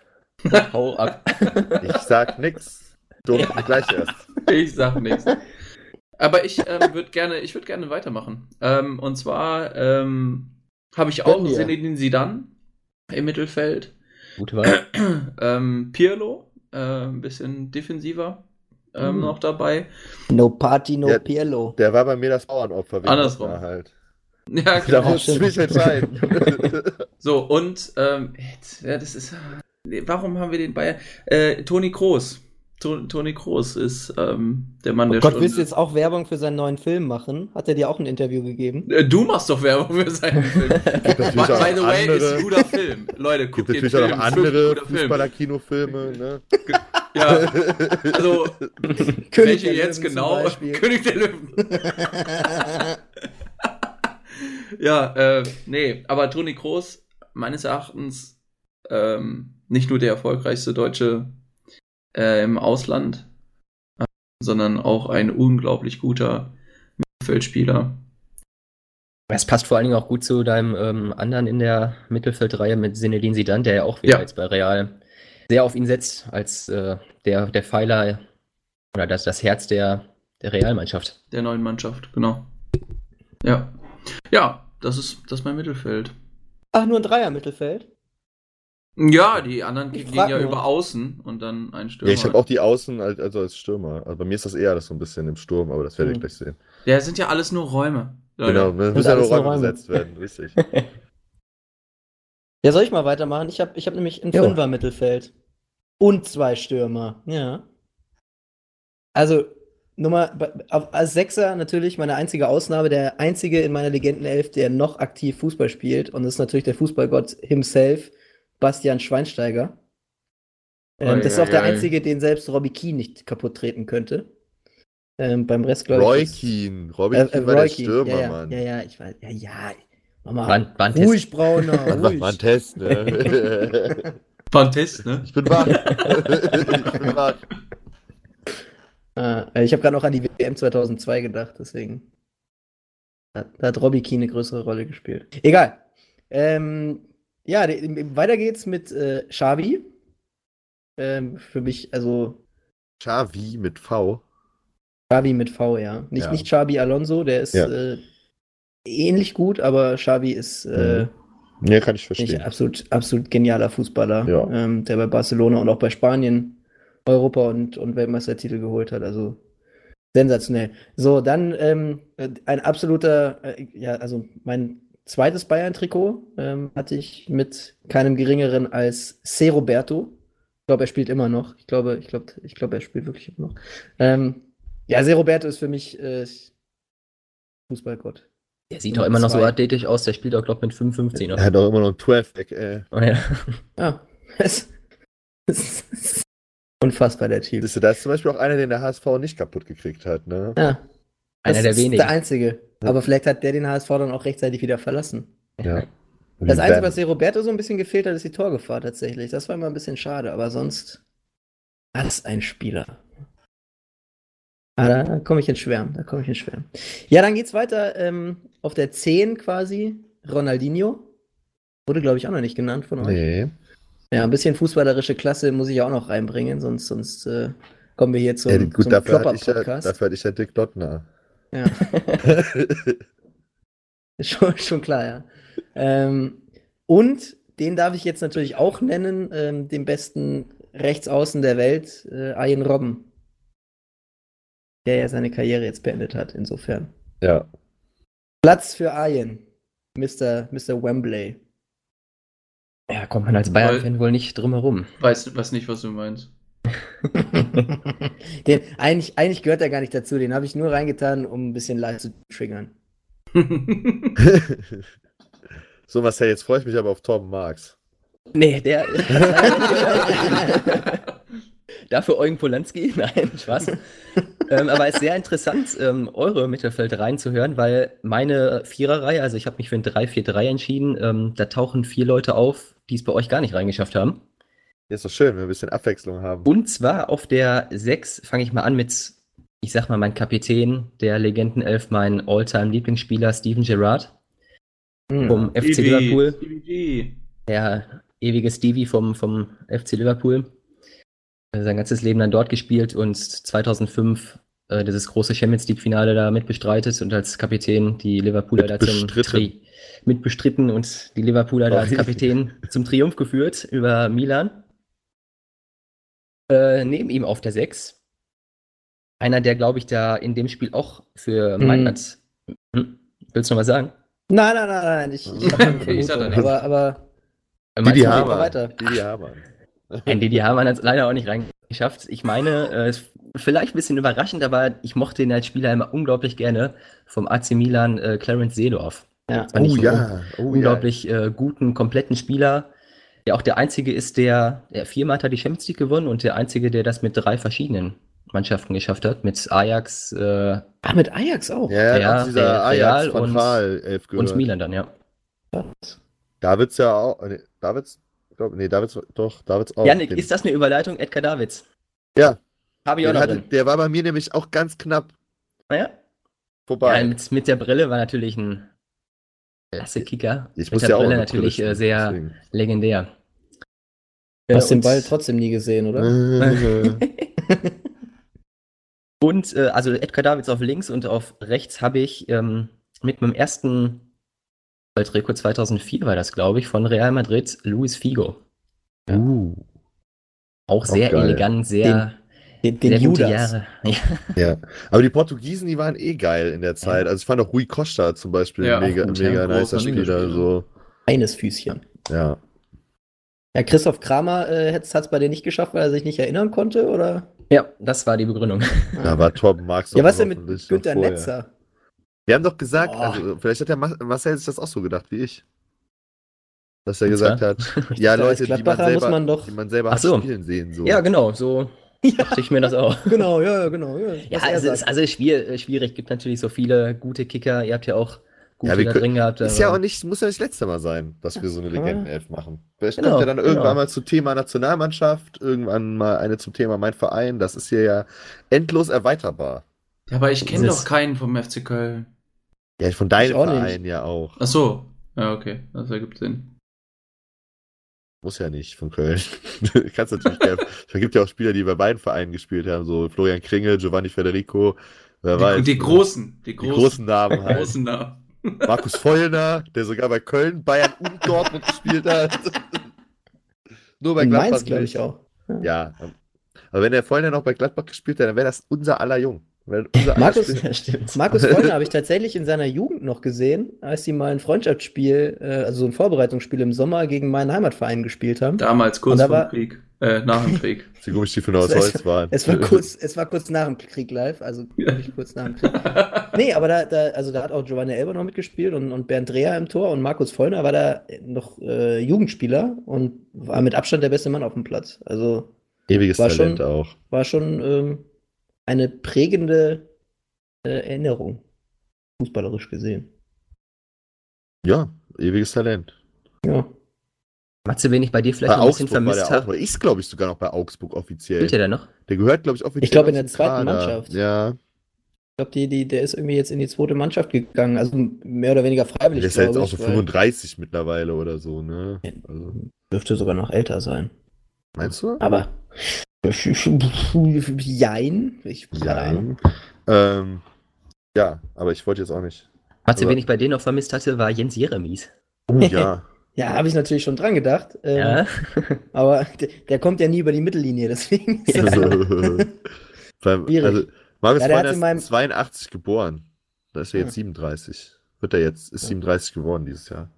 Hau ab. ich sag nix. Du gleich erst. Ich sag nichts. Aber ich ähm, würde gerne, ich würde gerne weitermachen. Ähm, und zwar ähm, habe ich auch. Zinedine Zidane im Mittelfeld. Gute Wahl. ähm, Pirlo, äh, ein bisschen defensiver ähm, Mhm. noch dabei. No Party, no Ja. Pirlo. Der war bei mir das Bauernopfer. wegen Andersrum. Lottner Halt. Ja, Da genau. musste ich mich entscheiden. So, und ähm, jetzt, ja, das ist. Warum haben wir den Bayern? Äh, Toni Kroos. To Toni Kroos ist ähm, der Mann Oh der Gott, Stunde. willst du jetzt auch Werbung für seinen neuen Film machen? Hat er dir auch ein Interview gegeben? Äh, Du machst doch Werbung für seinen Film. by, the way, andere- ist ein guter Film. Leute, gibt guckt den natürlich Film. auch andere. Fußballer-Kinofilme. Ne? Ja, also König welche der jetzt genau? König der Löwen. ja, äh, nee, aber Toni Kroos, meines Erachtens, ähm, nicht nur der erfolgreichste Deutsche äh, im Ausland, äh, sondern auch ein unglaublich guter Mittelfeldspieler. Es passt vor allen Dingen auch gut zu deinem ähm, anderen in der Mittelfeldreihe mit Zinedine Zidane, der ja auch wieder Ja. jetzt bei Real sehr auf ihn setzt, als äh, der, der Pfeiler oder das, das Herz der, der Realmannschaft. der neuen Mannschaft, genau. Ja. Ja, das ist, das ist mein Mittelfeld. Ach, nur ein Dreier-Mittelfeld? Ja, die anderen Ich gehen ja nur. über außen und dann ein Stürmer. Ja, ich habe auch die Außen als, also als Stürmer. Also bei mir ist das eher das so ein bisschen im Sturm, aber das werdet ihr Hm. gleich sehen. Ja, sind ja alles nur Räume. Leute. Genau, das müssen ja nur Räume Räume. besetzt werden, richtig. Ja, soll ich mal weitermachen? Ich habe ich hab nämlich ein. Fünfer-Mittelfeld. Und zwei Stürmer. Ja. Also, Nummer, als Sechser natürlich meine einzige Ausnahme, der einzige in meiner Legendenelf, der noch aktiv Fußball spielt. Und das ist natürlich der Fußballgott himself, Bastian Schweinsteiger. Ähm, Oi, das ist auch oi, der oi. einzige, den selbst Robbie Keane nicht kaputt treten könnte. Ähm, beim Rest, glaube Roy ich. ist- Keane. Robby Äh, äh, Keane war der Roy Keane. Stürmer, ja, ja, Mann. Ja, ja, ich weiß. Ja, ja. Mama, war ein Test. ruhig, Brauner, ruhig. mal ein Test, ne? War ein Test, ne? ich bin wach. ich bin wach. Äh, ich habe gerade noch an die WM 2002 gedacht, deswegen. Da, da hat Robbie Keane eine größere Rolle gespielt. Egal. Ähm, ja, weiter geht's mit äh, Xavi. Ähm, für mich, also Xavi mit V. Xavi mit V, ja. Nicht, Ja. nicht Xavi Alonso, der ist Ja. äh, ähnlich gut, aber Xavi ist äh, Ja, kann ich verstehen. absolut, absolut genialer Fußballer, Ja. ähm, der bei Barcelona und auch bei Spanien Europa- und, und Weltmeistertitel geholt hat. Also sensationell. So, dann ähm, äh, ein absoluter, äh, ja, also mein zweites Bayern-Trikot ähm, hatte ich mit keinem geringeren als C. Roberto. Ich glaube, er spielt immer noch. Ich glaube, ich glaube, ich glaube, er spielt wirklich immer noch. Ähm, ja, C. Roberto ist für mich äh, Fußballgott. Der sieht Nummer doch immer noch so zwei. athletisch aus, der spielt auch, glaube ich, mit 55 noch. Er hat auch immer noch ein 12-Eck, ey. Oh, ja. Ja, ist unfassbar, der Typ. Siehst du, da ist zum Beispiel auch einer, den der HSV nicht kaputt gekriegt hat, ne? Ja, Einer das der ist wenigen. der Einzige. Ja. Aber vielleicht hat der den HSV dann auch rechtzeitig wieder verlassen. Ja. Das Wie Einzige, was der Roberto so ein bisschen gefehlt hat, ist die Torgefahr tatsächlich. Das war immer ein bisschen schade, aber sonst, was ein Spieler. Ah, da, da komme ich ins Schwärmen, da komme ich ins Schwärmen. Ja, dann geht's weiter ähm, auf der 10 quasi. Ronaldinho. Wurde, glaube ich, auch noch nicht genannt von euch. Nee. Ja, ein bisschen fußballerische Klasse muss ich auch noch reinbringen, sonst, sonst äh, kommen wir hier zum, Ja, gut, zum dafür hatte, ich ja, dafür hatte ich ja Dick Lottner. Ja, ist schon, schon klar, ja. Ähm, und den darf ich jetzt natürlich auch nennen, ähm, den besten Rechtsaußen der Welt, äh, Arjen Robben. Der ja seine Karriere jetzt beendet hat, insofern. ja. Platz für Arjen, Mr. Mr. Wembley. ja, kommt man als Bayern-Fan wohl nicht drum herum. Weiß, weiß nicht, was du meinst. Den, eigentlich, eigentlich gehört er gar nicht dazu, den habe ich nur reingetan, um ein bisschen live zu triggern. so, Marcel, jetzt freue ich mich aber auf Torben Marx. Nee, der. Dafür Eugen Polanski? Nein, Spaß. ähm, aber es ist sehr interessant, ähm, eure Mittelfeld reinzuhören, weil meine Viererreihe, also ich habe mich für ein 3-4-3 entschieden, ähm, da tauchen vier Leute auf, die es bei euch gar nicht reingeschafft haben. Ja, ist doch schön, wenn wir ein bisschen Abwechslung haben. Und zwar auf der 6 fange ich mal an mit, ich sag mal, mein Kapitän der Legendenelf, mein All-Time-Lieblingsspieler Steven Gerrard Hm. vom FC Stevie, Liverpool. Stevie G. Der ewige Stevie vom, vom FC Liverpool. Sein ganzes Leben dann dort gespielt und 2005 äh, dieses große Champions League-Finale da mitbestreitet und als Kapitän die Liverpooler da zum Mitbestritten. Tri mitbestritten und die Liverpooler da als Oh. Kapitän zum Triumph geführt über Milan. Äh, neben ihm auf der 6. Einer, der, glaube ich, da in dem Spiel auch für Mhm. Meinert. Hm? Willst du noch was sagen? Nein, nein, nein, nein, ich, ich sag da nichts. aber, aber Äh, Didi. Hamann. weiter. Didi Hamann. Ein Didi Hamann hat es leider auch nicht reingeschafft. Ich meine, äh, vielleicht ein bisschen überraschend, aber ich mochte ihn als Spieler immer unglaublich gerne vom AC Milan äh, Clarence Seedorf. ja. Oh ja, oh unglaublich äh, guten, kompletten Spieler, der auch der einzige ist, der, der viermal hat er die Champions League gewonnen und der einzige, der das mit drei verschiedenen Mannschaften geschafft hat, mit Ajax äh, Ah, mit Ajax auch. ja. Ja, dieser der Ajax Real von und- elf und. Milan dann, ja. Davids ja auch. Nee, Davids? Glaub, nee, Davids doch, Davids auch. Janik, ist das eine Überleitung? Edgar Davids. Ja. Habe ich auch noch hatte, drin. der war bei mir nämlich auch ganz knapp Naja, vorbei. ja, mit, mit der Brille war natürlich ein klasse Kicker. ich mit muss der ja auch Brille natürlich Brille äh, sehr spielen, legendär. Du hast den Ball trotzdem nie gesehen, oder? Und äh, also Edgar Davids auf links und auf rechts habe ich ähm, mit meinem ersten Weltrekord 2004 war das, glaube ich, von Real Madrid, Luis Figo. uh, Auch sehr geil. elegant, sehr, Den, den gute Judas. Jahre. Ja. ja. Aber die Portugiesen, die waren eh geil in der Zeit. Also ich fand auch Rui Costa zum Beispiel Ja, mega, mega ja. nicer. Spieler. So. Eines Füßchen. Ja. Ja, Christoph Kramer äh, hat es bei dir nicht geschafft, weil er sich nicht erinnern konnte, oder? Ja, das war die Begründung. Da war Torben Marx Ja, doch was denn mit vorher. Netzer? Wir haben doch gesagt, Oh. also vielleicht hat der Ma- Marcel sich das auch so gedacht wie ich. Dass er Und gesagt zwar? hat, ja, Leute, die man Gladbacher muss selber, man doch- die man selber so. spielen sehen. So. Ja, genau, so Ja, dachte ich mir das auch. genau, ja, ja, genau. Ja, Ja, er es ist also schwierig, schwierig. Gibt natürlich so viele gute Kicker. Ihr habt ja auch gute Ja, wir da können- drin gehabt. Ist ja auch nicht, muss ja nicht das letzte Mal sein, dass wir so eine. Legendenelf machen. Vielleicht Genau, kommt ja dann irgendwann genau. mal zum Thema Nationalmannschaft, irgendwann mal eine zum Thema mein Verein. Das ist hier ja endlos erweiterbar. Ja, aber ich kenne doch keinen vom FC Köln. Ja, von deinem auch nicht. Verein ja auch. Ach so. Ja, okay. Das ergibt Sinn. Muss ja nicht von Köln. Kannst natürlich gerne. Es gibt ja auch Spieler, die bei beiden Vereinen gespielt haben, so Florian Kringel, Giovanni Federico, wer Die, weiß. die großen. Die die großen, großen Namen die halt. großen Namen. Markus Vollner, der sogar bei Köln, Bayern und Dortmund gespielt hat. Nur bei In Gladbach. Glaube ich auch. Ja. Aber wenn der Vollner noch bei Gladbach gespielt hätte, dann wäre das unser aller Jung. Markus-. Markus Vollner habe ich tatsächlich in seiner Jugend noch gesehen, als sie mal ein Freundschaftsspiel, äh, also so ein Vorbereitungsspiel im Sommer gegen meinen Heimatverein gespielt haben. Damals kurz da vor dem Krieg. Äh, nach dem Krieg. die Gummistiefel aus Es- Holz waren. Es war kurz, es war kurz nach dem Krieg live, also wirklich kurz nach dem Krieg. Nee, aber da, da, also da hat auch Giovanni Elber noch mitgespielt und, und Bernd Dreher im Tor und Markus Vollner war da noch äh, Jugendspieler und war mit Abstand der beste Mann auf dem Platz. Also Ewiges war Talent schon- auch. war schon ähm, eine prägende äh, Erinnerung, fußballerisch gesehen. Ja, ewiges Talent. Ja. Matze, wen ich bei dir vielleicht Bei ein bisschen Augsburg war vermisst habe. Oder ist, glaube ich, sogar noch bei Augsburg offiziell. Spielt der da noch? Der gehört, glaube ich, offiziell. Ich glaube, in der zweiten Kader. Mannschaft. Ja. Ich glaube, die, die, der ist irgendwie jetzt in die zweite Mannschaft gegangen, also mehr oder weniger freiwillig. Der ist ja jetzt auch so ich, weil- 35 mittlerweile oder so, ne? Also, Dürfte sogar noch älter sein. meinst du? Aber. Jein. Ich, Ja. Ahnung. Ähm, ja, aber ich wollte jetzt auch nicht. Matze, wen ich bei dir noch vermisst hatte, war Jens Jeremies. Oh ja. Ja, habe ich natürlich schon dran gedacht. Ähm, Ja. Aber der, der kommt ja nie über die Mittellinie, deswegen Also, beim, Schwierig. also Marius Ja, ist in meinem- 82 geboren. Da ist er jetzt Hm. 37. Wird er jetzt, ist Ja. 37 geworden dieses Jahr.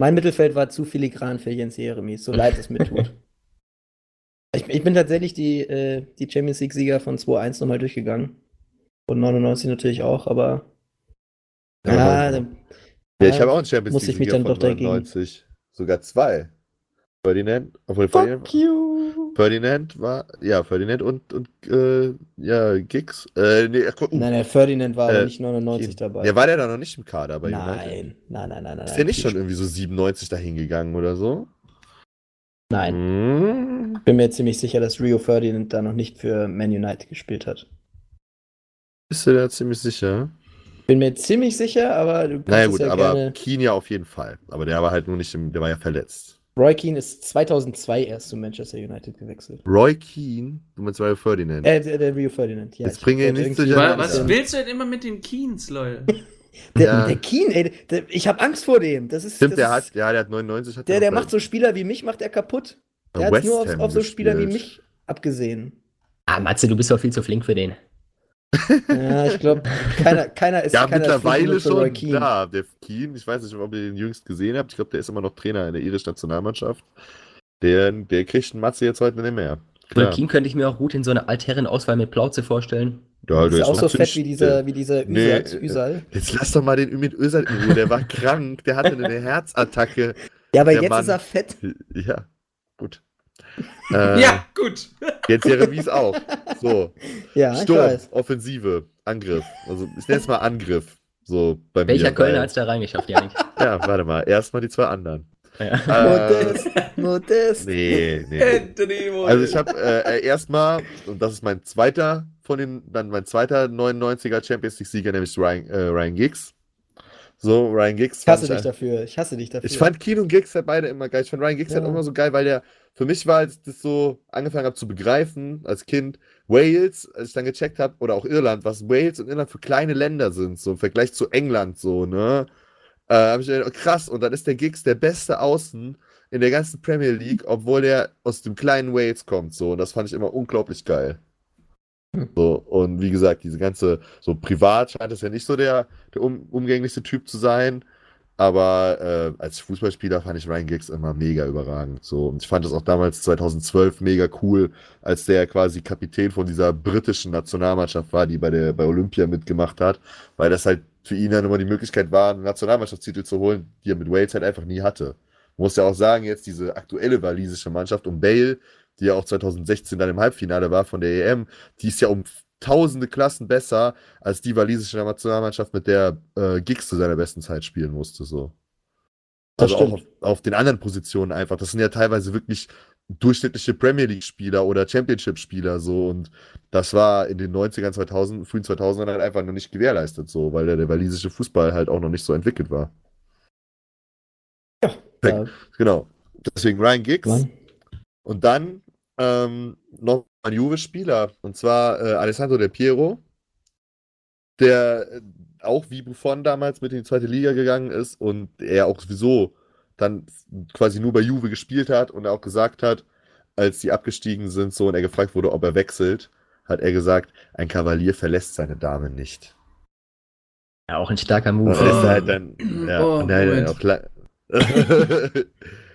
Mein Mittelfeld war zu filigran für Jens Jeremies, so leid es mir tut. Ich, ich bin tatsächlich die, äh, die Champions League-Sieger von 2-1 nochmal durchgegangen. Und 99 natürlich auch, aber. Ja, Ja, dann- Ja, ich habe auch einen Champions muss ich mich League-Sieger dann von doch dagegen- 99. Sogar zwei. Ferdinand, obwohl Ferdinand, Fuck you! Ferdinand war, ja, Ferdinand und, und äh, ja, Giggs. Äh, nee, guck, Nein, der Ferdinand war Äh, nicht 99 dabei. Ja, war der da noch nicht im Kader bei United? nein, nein, nein, nein, nein. Ist der nicht schon irgendwie so 97 dahin gegangen oder so? Nein, Hm. bin mir ziemlich sicher, dass Rio Ferdinand da noch nicht für Man United gespielt hat. Bist du da ziemlich sicher? Bin mir ziemlich sicher, aber du kannst Naja es gut, ja aber gerne. Keane ja auf jeden Fall. Aber der war halt nur nicht im, der war ja verletzt. Roy Keane ist 2002 erst zu Manchester United gewechselt. Roy Keane, du meinst Rio Ferdinand. Äh, der, der Rio Ferdinand, ja. Jetzt ich bringe ihn nicht durcheinander. Wa- Was willst du denn immer mit den Keens, Leute? Der, Ja. der Keane, ey, der, ich habe Angst vor dem. Das ist, Stimmt, das der ist, hat, ja, der hat 99. Hat der, der macht so Spieler wie mich, macht er kaputt. Der hat nur auf, auf so Spieler wie mich abgesehen. Ah, Matze, du bist doch viel zu flink für den. Ja, ich glaube, keiner, keiner ist Ja, keiner mittlerweile schon, Keane. klar. Der Keane, ich weiß nicht, ob ihr den jüngst gesehen habt. Ich glaube, der ist immer noch Trainer in der irischen Nationalmannschaft. Der, der kriegt einen Matze jetzt heute nicht mehr. Keane könnte ich mir auch gut in so einer Altherren-Auswahl mit Plauze vorstellen. Ja, Ist ja auch so fett wie dieser, wie dieser Nee, Üsal. äh, Üsal. Jetzt lass doch mal den Ümit Özal in Ruhe. Der war krank. Der hatte eine Herzattacke. Ja, aber der jetzt Mann- ist er fett. Ja, gut. Äh, ja, gut. Jetzt Jeremies auch. So. Ja, ich Sturm, weiß. Offensive, Angriff. Also ich nenne es mal Angriff. So bei Welcher mir. Kölner hat es da reingeschafft, Janik? Ja, warte mal. Erstmal die zwei anderen. Ja. Äh, Modest, modest. nee, nee. Anthony Modest. Also ich habe äh, erstmal, und das ist mein zweiter von den, dann mein zweiter 99er Champions League-Sieger, nämlich Ryan, äh, Ryan Giggs. So, Ryan Giggs. Ich hasse dich dafür. Ich hasse dich dafür. Ich fand Keen und Giggs halt beide immer geil. Ich fand Ryan Giggs halt Ja. immer so geil, weil der, für mich war, als ich das so angefangen habe zu begreifen, als Kind, Wales, als ich dann gecheckt habe, oder auch Irland, was Wales und Irland für kleine Länder sind, so im Vergleich zu England, so, ne? Äh, habe ich gedacht, oh, krass, und dann ist der Giggs der beste Außen in der ganzen Premier League, obwohl der aus dem kleinen Wales kommt, so. Und das fand ich immer unglaublich geil. Hm. So, und wie gesagt, diese ganze, so privat scheint es ja nicht so der, der um, umgänglichste Typ zu sein. Aber äh, als Fußballspieler fand ich Ryan Giggs immer mega überragend. So. Und ich fand das auch damals 2012 mega cool, als der quasi Kapitän von dieser britischen Nationalmannschaft war, die bei der bei Olympia mitgemacht hat, weil das halt für ihn dann immer die Möglichkeit war, einen Nationalmannschaftstitel zu holen, die er mit Wales halt einfach nie hatte. Man muss ja auch sagen, jetzt diese aktuelle walisische Mannschaft um Bale, die ja auch 2016 dann im Halbfinale war von der EM, die ist ja um tausende Klassen besser als die walisische Nationalmannschaft, mit der äh, Giggs zu seiner besten Zeit spielen musste. So. Das Also auch auf, auf den anderen Positionen einfach. Das sind ja teilweise wirklich durchschnittliche Premier League-Spieler oder Championship-Spieler so und das war in den 90ern, 2000, frühen 2000ern halt einfach noch nicht gewährleistet so, weil der, der walisische Fußball halt auch noch nicht so entwickelt war. Ja, Genau. Deswegen Ryan Giggs Mann. und dann ähm, noch ein Juve-Spieler und zwar äh, Alessandro Del Piero, der äh, auch wie Buffon damals mit in die zweite Liga gegangen ist und er auch sowieso dann quasi nur bei Juve gespielt hat und auch gesagt hat, als die abgestiegen sind, so und er gefragt wurde, ob er wechselt, hat er gesagt, ein Kavalier verlässt seine Dame nicht. Ja, auch ein starker Move. er ist halt dann, ja, Oh, und er hat auch hat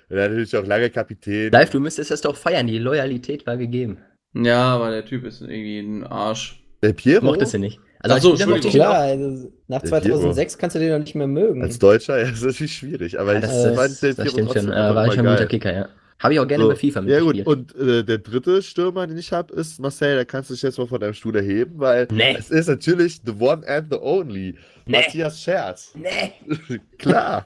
natürlich auch lange Kapitän. Live, du müsstest das doch feiern. Die Loyalität war gegeben. Ja, aber der Typ ist irgendwie ein Arsch. Del Piero? Mochtest du nicht. Also Ach so, als ich ihn Klar, also nach Der 2006 kannst du den doch nicht mehr mögen. Als Deutscher, ja, das ist natürlich schwierig, aber Ja, ich das, äh, fand Del das, das Piero stimmt schon. Äh, war schon ein guter. Kicker, ja. Habe ich auch gerne So. bei FIFA Ja gut, mitgespielt. und äh, der dritte Stürmer, den ich habe, ist Marcel, da kannst du dich jetzt mal von deinem Stuhl erheben, weil Nee. es ist natürlich the one and the only. Nee. Matthias Scherz. Nee. Klar.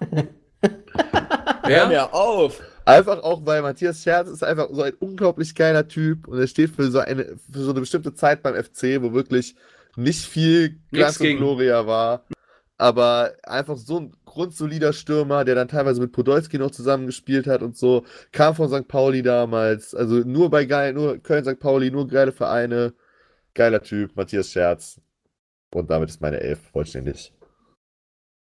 Wer? mir auf. Einfach auch, weil Matthias Scherz ist einfach so ein unglaublich geiler Typ und er steht für so eine, für so eine bestimmte Zeit beim FC, wo wirklich nicht viel Glanz und. Gloria war, aber einfach so ein grundsolider Stürmer, der dann teilweise mit Podolski noch zusammengespielt hat und so, kam von St. Pauli damals, also nur bei geil, nur Köln, St. Pauli, nur geile Vereine, geiler Typ, Matthias Scherz. Und damit ist meine Elf vollständig.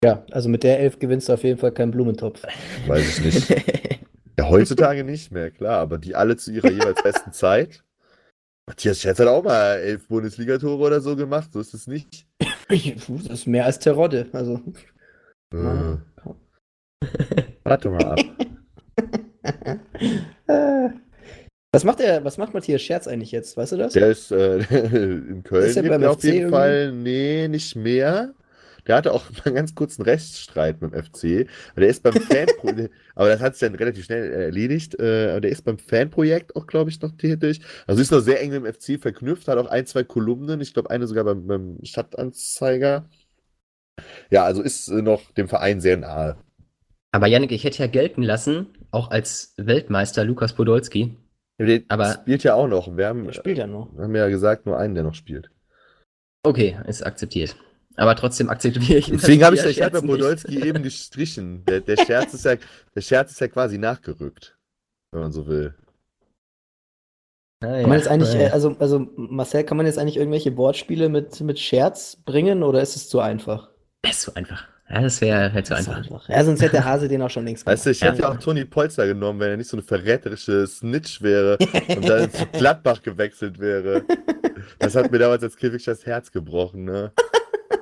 Ja, also mit der Elf gewinnst du auf jeden Fall keinen Blumentopf. Weiß ich nicht. Ja, heutzutage nicht mehr, klar, aber die alle zu ihrer jeweils besten Zeit. Matthias Scherz hat auch mal elf Bundesligatore oder so gemacht, so ist es nicht. Das ist mehr als Terodde. Also, Äh, warte mal ab. was macht der, was macht Matthias Scherz eigentlich jetzt? Weißt du das? Der ist äh, in Köln Ist er beim er auf jeden irgendwie? Fall, nee, nicht mehr. Der hatte auch mal einen ganz kurzen Rechtsstreit mit dem FC. Aber der ist beim Fanprojekt, aber das hat sich dann relativ schnell erledigt. Äh, aber der ist beim Fanprojekt auch, glaube ich, noch tätig. Also ist noch sehr eng mit dem FC verknüpft, hat auch ein, zwei Kolumnen. Ich glaube, eine sogar beim, beim Stadtanzeiger. Ja, also ist äh, noch dem Verein sehr nahe. Aber Yannick, ich hätte ja gelten lassen, auch als Weltmeister Lukas Podolski. Der Aber- spielt ja auch noch. Wir haben, Der spielt ja noch. wir haben ja gesagt, nur einen, der noch spielt. Okay, ist akzeptiert. Aber trotzdem akzeptiere ich. Deswegen habe ich, ich hab bei Scherz nicht. Podolski eben gestrichen. Der, der, Scherz ist ja, der Scherz ist ja quasi nachgerückt, wenn man so will. Ah, Kann man jetzt eigentlich, äh, ja. also, also Marcel, kann man jetzt eigentlich irgendwelche Wortspiele mit, mit Scherz bringen oder ist es zu einfach? Das ist so einfach. Ja, das wäre halt so Das ist einfach. Ja, sonst hätte der Hase den auch schon längst Weißt du, ich gemacht. hätte ja auch Toni Polster genommen, wenn er nicht so eine verräterische Snitch wäre und dann zu Gladbach gewechselt wäre. Das hat mir damals als wirklich das Herz gebrochen, ne?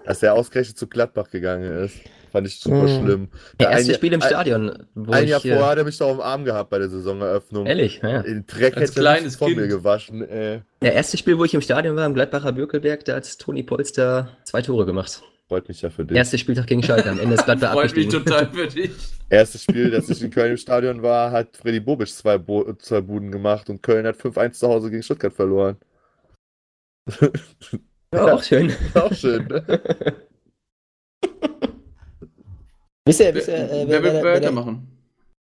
Dass er ausgerechnet zu Gladbach gegangen ist. Fand ich super Mhm. schlimm. Der Ein erste Jahr- Spiel im ein- Stadion, wo Ein ich. Jahr vorher hat er mich doch am Arm gehabt bei der Saisoneröffnung. Ehrlich, ja. Den Dreck Als hätte er von Kind. mir gewaschen, ey. Der erste Spiel, wo ich im Stadion war, im Gladbacher Bürkelberg, da hat Toni Polster zwei Tore gemacht. Freut mich ja für dich. Erster Spieltag gegen Schalke, am Ende ist Gladbach Freut mich total für dich. Erstes Spiel, das ich in Köln im Stadion war, hat Freddy Bobic zwei, Bo zwei Buden gemacht und Köln hat 5-1 zu Hause gegen Stuttgart verloren. Ja, auch schön. Auch schön, ne? Wisst ihr, wisst ihr, Wer, äh, wer will wer, wer, weitermachen?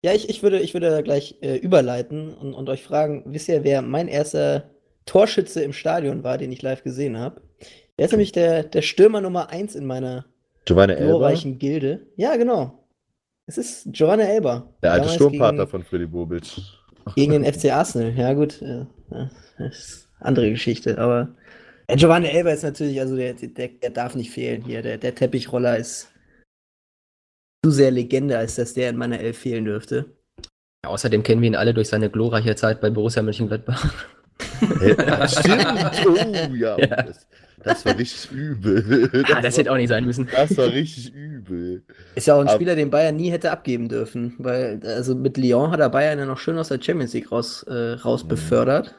Ja, ich, ich würde, ich würde da gleich äh, überleiten und, und euch fragen, wisst ihr, wer mein erster Torschütze im Stadion war, den ich live gesehen habe? Der ist nämlich der, der Stürmer Nummer 1 in meiner Giovanni Elber, glorreichen Gilde. Ja, genau. Es ist Giovanni Elber. der alte Sturmpartner gegen, von Freddy Bobic. gegen den FC Arsenal. Ja, gut. Äh, ja, das ist eine andere Geschichte, aber Giovanni Elber ist natürlich, also der, der, der darf nicht fehlen hier. Der, der Teppichroller ist zu sehr Legende, als dass der in meiner Elf fehlen dürfte. Außerdem kennen wir ihn alle durch seine glorreiche Zeit bei Borussia Mönchengladbach. Hey, stimmt. Oh ja. Ja. Das, das war richtig übel. Ah, das hätte auch nicht sein müssen. Das war richtig übel. Ist ja auch ein Aber- Spieler, den Bayern nie hätte abgeben dürfen, weil also mit Lyon hat er Bayern ja noch schön aus der Champions League raus, äh, raus befördert.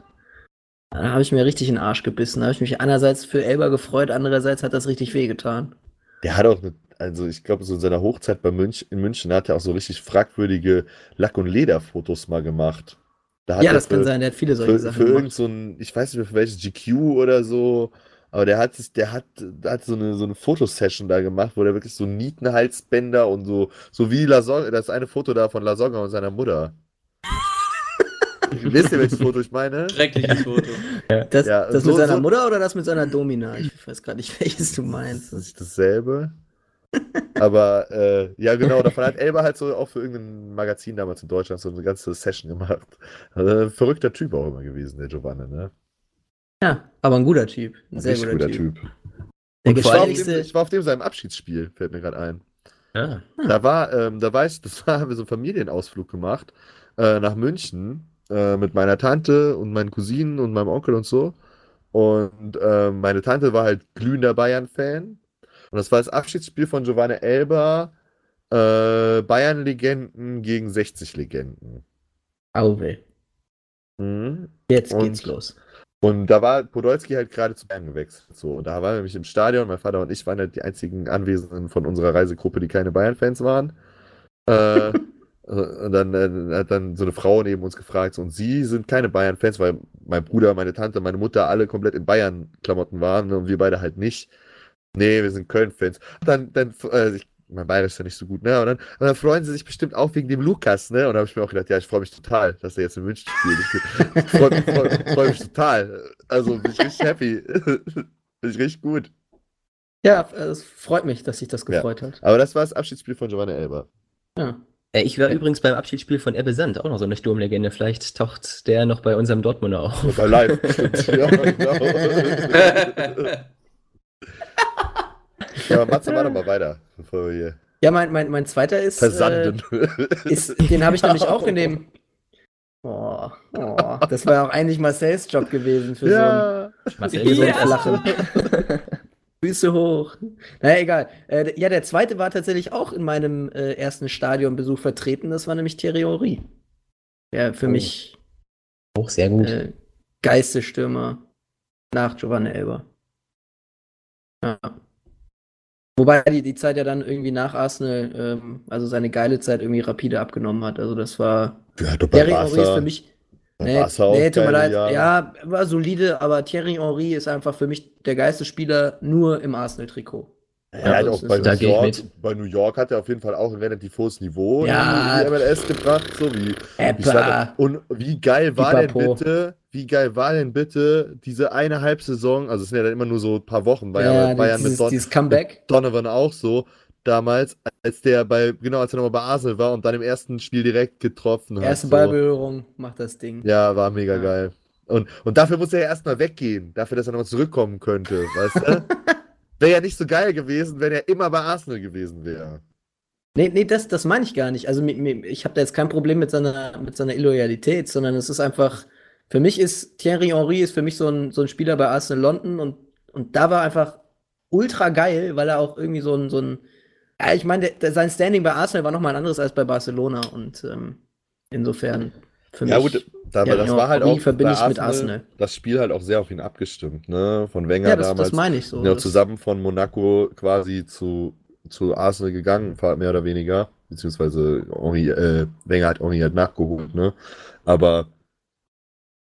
Da habe ich mir richtig in den Arsch gebissen. Da habe ich mich einerseits für Elber gefreut, andererseits hat das richtig wehgetan. Der hat auch, also ich glaube, so in seiner Hochzeit bei Münch, in München hat er auch so richtig fragwürdige Lack- und Lederfotos mal gemacht. Da Ja, das kann für- sein, der hat viele solche für, Sachen für gemacht. so ein, ich weiß nicht mehr für welches GQ oder so, aber der hat sich, der hat, der hat so eine, so eine Fotosession da gemacht, wo der wirklich so Nietenhalsbänder und so, so wie Lasogga, das eine Foto da von Lasogga und seiner Mutter. Wisst ihr, welches Foto ich meine? Schreckliches Foto. Das, Ja, das so- mit seiner so- Mutter oder das mit seiner Domina? Ich weiß gerade nicht, welches du meinst. Das ist dasselbe. Aber äh, ja, genau, davon hat Elba halt so auch für irgendein Magazin damals in Deutschland so eine ganze Session gemacht. Also, ein verrückter Typ auch immer gewesen, der Giovanni, ne? Ja, aber ein guter Typ. Ein Ein sehr guter, guter Typ. Typ. Der Ich war, auf dem, gefährlichste. ich war auf dem seinem Abschiedsspiel, fällt mir gerade ein. Ah, Da war, ähm, da war ich, das war, haben wir so einen Familienausflug gemacht äh, nach München äh, mit meiner Tante und meinen Cousinen und meinem Onkel und so. Und ähm, meine Tante war halt glühender Bayern-Fan. Und das war das Abschiedsspiel von Giovanni Elba, äh, Bayern-Legenden gegen 60-Legenden. Auwe. Mhm. Jetzt Und- geht's los. Und da war Podolski halt gerade zu Bayern gewechselt. So, und da waren wir nämlich im Stadion. Mein Vater und ich waren halt die einzigen Anwesenden von unserer Reisegruppe, die keine Bayern-Fans waren. Äh, und dann äh, hat dann so eine Frau neben uns gefragt, und sie sind keine Bayern-Fans, weil mein Bruder, meine Tante, meine Mutter alle komplett in Bayern-Klamotten waren ne, und wir beide halt nicht. Nee, wir sind Köln-Fans. Dann, dann, äh, ich, mein Bayerisch ist ja nicht so gut, ne? Und dann, und dann freuen sie sich bestimmt auch wegen dem Lukas, ne? Und da habe ich mir auch gedacht, ja, ich freue mich total, dass er jetzt in München spielt. Ich, freue mich, freu, freu mich total. Also bin ich richtig happy. bin ich richtig gut. Ja, es freut mich, dass sich das Ja. gefreut hat. Aber das war das Abschiedsspiel von Giovanni Elber. Ja. Äh, Ich war übrigens beim Abschiedsspiel von Ebbe Sand, auch noch so eine Sturmlegende. Vielleicht taucht der noch bei unserem Dortmunder auf. Bei live. Stimmt. ja, genau. ja, Matze, mach doch mal weiter, bevor wir hier Ja, mein, mein, mein zweiter ist. versanden. Äh, ist den habe ich nämlich auch in dem. Oh, oh, das war ja auch eigentlich Marcells Job gewesen für ja. Marcel, so ein, ein gesund. Flachen. Füße hoch. Naja, egal. Äh, ja, der zweite war tatsächlich auch in meinem äh, ersten Stadionbesuch vertreten. Das war nämlich Henry. Der für Oh. mich Auch sehr gut. äh, Geistesstürmer nach Giovanni Elber. Ja. Wobei die, die Zeit ja dann irgendwie nach Arsenal, ähm, also seine geile Zeit irgendwie rapide abgenommen hat. Also das war. Ja, Thierry Henry ist Barca, für mich. Nee, nee, tut mir leid. Jahre. Ja, war solide, aber Thierry Henry ist einfach für mich der geilste Spieler nur im Arsenal-Trikot. Er hat Ja, auch bei New, York, bei New York hat er auf jeden Fall auch ein relativ hohes Niveau Ja. in die MLS gebracht, so wie ich sag, und wie geil war denn Pipapo. bitte, wie geil war denn bitte diese eine Halbsaison, also es sind ja dann immer nur so ein paar Wochen, war ja, Ja, bei Bayern dieses, mit, Don, dieses mit Donovan auch so damals, als der bei, genau, als er nochmal bei Arsenal war und dann im ersten Spiel direkt getroffen hat. Erste so. Ballberührung macht das Ding. Ja, war mega Ja. geil. Und, und dafür muss er ja erstmal weggehen, dafür, dass er nochmal zurückkommen könnte, weißt du? Wäre ja nicht so geil gewesen, wenn er immer bei Arsenal gewesen wäre. Nee, nee, das, das meine ich gar nicht. Also ich habe da jetzt kein Problem mit seiner, mit seiner Illoyalität, sondern es ist einfach, für mich ist Thierry Henry ist für mich so ein, so ein Spieler bei Arsenal London und, und da war einfach ultra geil, weil er auch irgendwie so ein, so ein ja, ich meine, sein Standing bei Arsenal war nochmal ein anderes als bei Barcelona und ähm, insofern für Ja, mich. gut, da, Ja, das war halt auch verbinde ich mit Arsenal. das Spiel halt auch sehr auf ihn abgestimmt, ne? Von Wenger ja, das, damals. das meine ich so. ja zusammen von Monaco quasi zu, zu Arsenal gegangen, mehr oder weniger. Beziehungsweise Henri, äh, Wenger hat Henri halt nachgeholt, ne? Aber,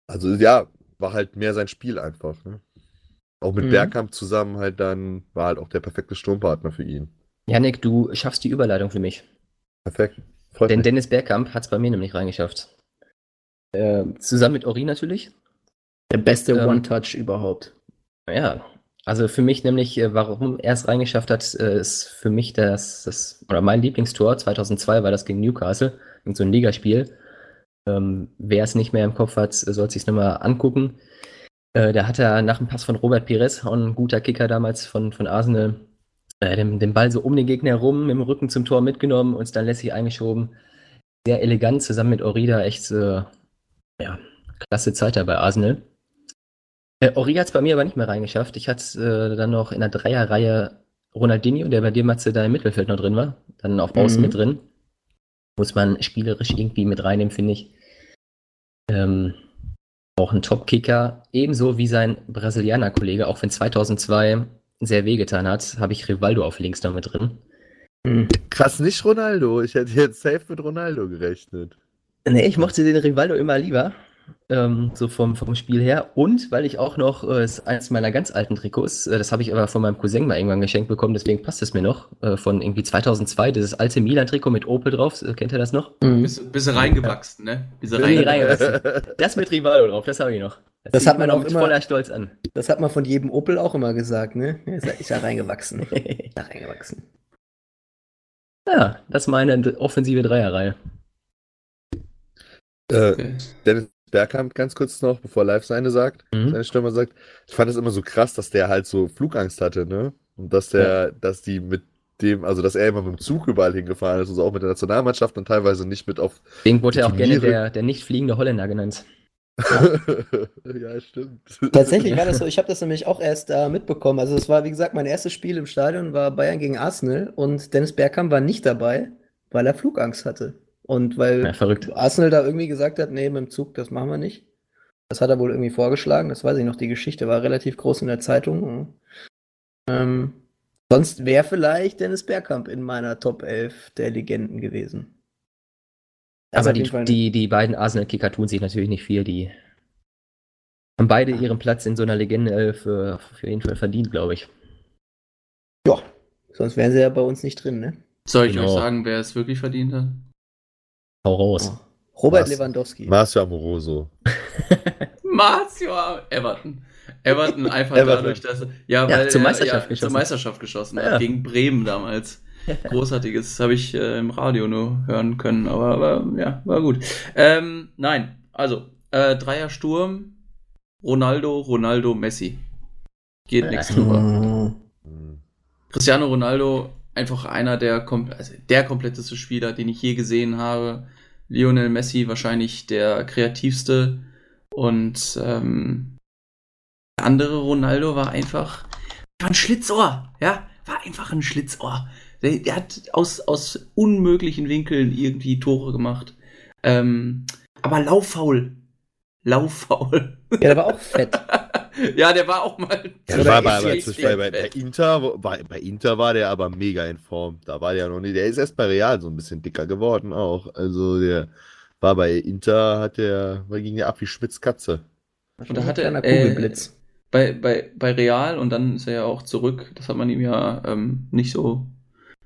also ja, war halt mehr sein Spiel einfach, ne? Auch mit Mhm. Bergkamp zusammen halt dann, war halt auch der perfekte Sturmpartner für ihn. Janik, du schaffst die Überleitung für mich. Perfekt. Freut Denn mich. Dennis Bergkamp hat es bei mir nämlich reingeschafft. Äh, zusammen mit Ori natürlich. der beste Ähm, One-Touch überhaupt. Ja, also für mich nämlich, äh, warum er es reingeschafft hat, äh, ist für mich das, das, oder mein Lieblingstor 2002 war das gegen Newcastle, in so ein Ligaspiel. Ähm, wer es nicht mehr im Kopf hat, soll es sich nochmal angucken. Äh, da hat er nach dem Pass von Robert Pires, auch ein guter Kicker damals von, von Arsenal, äh, den, den Ball so um den Gegner herum, mit dem Rücken zum Tor mitgenommen und es dann lässig eingeschoben. Sehr elegant, zusammen mit Orida, echt äh, ja, klasse Zeit da bei Arsenal. Äh, Ori hat es bei mir aber nicht mehr reingeschafft. Ich hatte äh, dann noch in der Dreierreihe Ronaldinho, der bei dir, Matze, da im Mittelfeld noch drin war. Dann auf Außen Mhm. mit drin. Muss man spielerisch irgendwie mit reinnehmen, finde ich. Ähm, auch ein Top-Kicker. Ebenso wie sein Brasilianer-Kollege, auch wenn 2002 sehr wehgetan hat, habe ich Rivaldo auf links noch mit drin. Hm. Krass, nicht Ronaldo. Ich hätte jetzt safe mit Ronaldo gerechnet. Nee, ich mochte den Rivaldo immer lieber. Ähm, so vom, vom Spiel her. Und weil ich auch noch, äh, ist eines meiner ganz alten Trikots, äh, das habe ich aber von meinem Cousin mal irgendwann geschenkt bekommen, deswegen passt es mir noch, äh, von irgendwie 2002, dieses alte Milan-Trikot mit Opel drauf, äh, kennt ihr das noch? Hm. Bist, bist du reingewachsen, ne? Ich reingewachsen. reingewachsen. Das mit Rivaldo drauf, das habe ich noch. Das zieht hat man auch mit immer- voller Stolz an. Das hat man von jedem Opel auch immer gesagt, ne? Ist ja, ist reingewachsen. Ist ja reingewachsen. ja, das ist meine offensive Dreierreihe. Äh, Okay. Dennis Bergkamp ganz kurz noch, bevor Live seine sagt, Mhm. seine Stürmer sagt. Ich fand es immer so krass, dass der halt so Flugangst hatte, ne? Und dass der, dass die mit dem, also dass er immer mit dem Zug überall hingefahren ist, also auch mit der Nationalmannschaft und teilweise nicht mit auf. Deswegen wurde er auch gerne der, der nicht fliegende Holländer genannt. ja, stimmt. Tatsächlich war das so, ich habe das nämlich auch erst da mitbekommen. Also es war, wie gesagt, mein erstes Spiel im Stadion war Bayern gegen Arsenal und Dennis Bergkamp war nicht dabei, weil er Flugangst hatte. Und weil Ja, verrückt. Arsenal da irgendwie gesagt hat, nee, mit dem Zug, das machen wir nicht. Das hat er wohl irgendwie vorgeschlagen, das weiß ich noch, die Geschichte war relativ groß in der Zeitung. Ähm, sonst wäre vielleicht Dennis Bergkamp in meiner Top 11 der Legenden gewesen. Das Aber auf die, die, die beiden Arsenal-Kicker tun sich natürlich nicht viel. Die haben beide ihren Platz in so einer Legende äh, für, für jeden Fall verdient, glaube ich. Ja, sonst wären sie ja bei uns nicht drin, ne? Soll ich Genau. euch sagen, wer es wirklich verdient hat? Hau raus. Robert Was? Lewandowski. Marcio Amoroso. Marcio Everton. Everton einfach Everton. dadurch, dass ja, Ja, weil zur er- Meisterschaft ja, geschossen. Zur Meisterschaft geschossen Ja. hat, gegen Bremen damals. Großartiges, habe ich äh, im Radio nur hören können, aber, aber ja, war gut. Ähm, nein, also äh, Dreier Sturm, Ronaldo, Ronaldo, Messi. Geht nichts drüber. Mhm. Hm. Cristiano Ronaldo, einfach einer der, also der kompletteste Spieler, den ich je gesehen habe. Lionel Messi wahrscheinlich der kreativste. Und ähm, der andere Ronaldo war einfach, war ein Schlitzohr, ja, war einfach ein Schlitzohr. Der, der hat aus, aus unmöglichen Winkeln irgendwie Tore gemacht. Ähm, aber lauffaul. Lauffaul. Ja, der war auch fett. ja, der war auch mal. Ja, Oder war aber jetzt jetzt bei, bei. Inter, wo- bei, bei Inter war der aber mega in Form. Da war der noch nicht. Der ist erst bei Real so ein bisschen dicker geworden auch. Also der war bei Inter, hat der, war ging der ab wie Schmitz-Katze. Und da hatte kleiner äh, Kugelblitz. bei, bei, bei Real und dann ist er ja auch zurück. Das hat man ihm ja ähm, nicht so.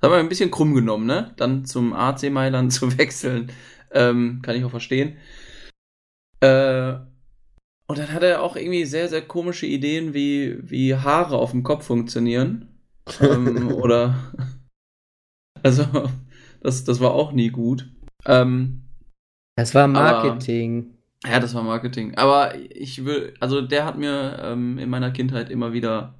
Das hat man ein bisschen krumm genommen, ne? Dann zum AC Mailand zu wechseln. Ähm, kann ich auch verstehen. Äh, und dann hat er auch irgendwie sehr, sehr komische Ideen, wie, wie Haare auf dem Kopf funktionieren. ähm, oder. Also, das, das war auch nie gut. Ähm, Das war Marketing. ja, das war Marketing. Aber ich will, also der hat mir ähm, in meiner Kindheit immer wieder,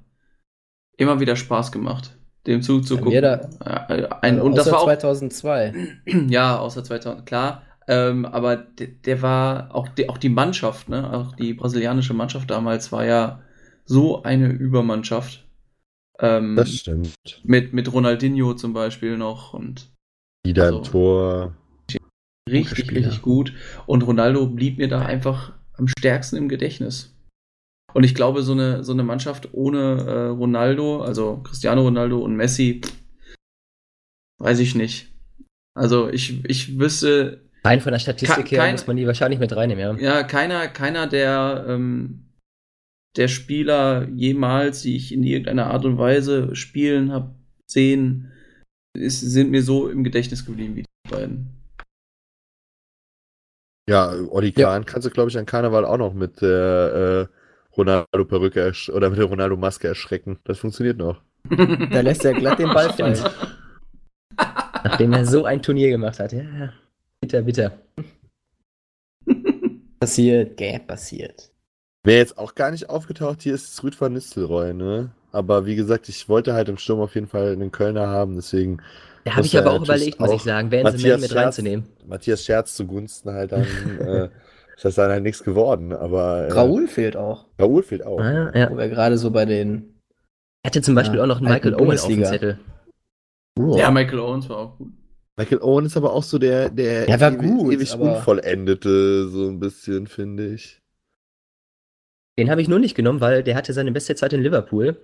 immer wieder Spaß gemacht, dem zuzugucken. Da- Ja, äh, ein, und das Außer war auch, 2002. ja, außer 2000, klar. Ähm, aber der, der war auch die, auch die Mannschaft, ne, auch die brasilianische Mannschaft damals war ja so eine Übermannschaft. Ähm, Das stimmt. mit, mit Ronaldinho zum Beispiel noch und Wieder Also- im Tor. richtig, richtig gut. Und Ronaldo blieb mir da einfach am stärksten im Gedächtnis. Und ich glaube, so eine, so eine Mannschaft ohne äh, Ronaldo, also Cristiano Ronaldo und Messi, weiß ich nicht. Also ich, ich wüsste, Rein von der Statistik Ke- her kein- muss man die wahrscheinlich mit reinnehmen, ja. ja, keiner, keiner der, ähm, der Spieler jemals, die ich in irgendeiner Art und Weise spielen habe, sehen, ist, sind mir so im Gedächtnis geblieben wie die beiden. Ja, Olli Ja. Kahn kannst du, glaube ich, an Karneval auch noch mit der äh, Ronaldo-Perücke oder mit der Ronaldo-Maske erschrecken. Das funktioniert noch. Da lässt er glatt den Ball fallen. Nachdem er so ein Turnier gemacht hat. Ja, bitter, bitter. Passiert, gäh, passiert. Wer jetzt auch gar nicht aufgetaucht hier ist, ist Rüd van Nistelrooy, ne? Aber wie gesagt, ich wollte halt im Sturm auf jeden Fall einen Kölner haben, deswegen Da habe ich aber er auch überlegt, muss ich sagen, Vanson Matthias mit Scherz- reinzunehmen. Matthias Scherz zugunsten halt dann äh, ist das dann halt nichts geworden. Aber äh, Raoul fehlt auch. Raoul fehlt auch. Ah, ja. Wo wir gerade so bei den. Er hatte zum Beispiel Ja, auch noch einen Michael Owen auf dem. Zettel. Ja, Michael Owens war auch gut. Michael Owen ist aber auch so der, der Ja, war ewig, gut, ewig aber- Unvollendete, so ein bisschen, finde ich. Den habe ich nur nicht genommen, weil der hatte seine beste Zeit in Liverpool.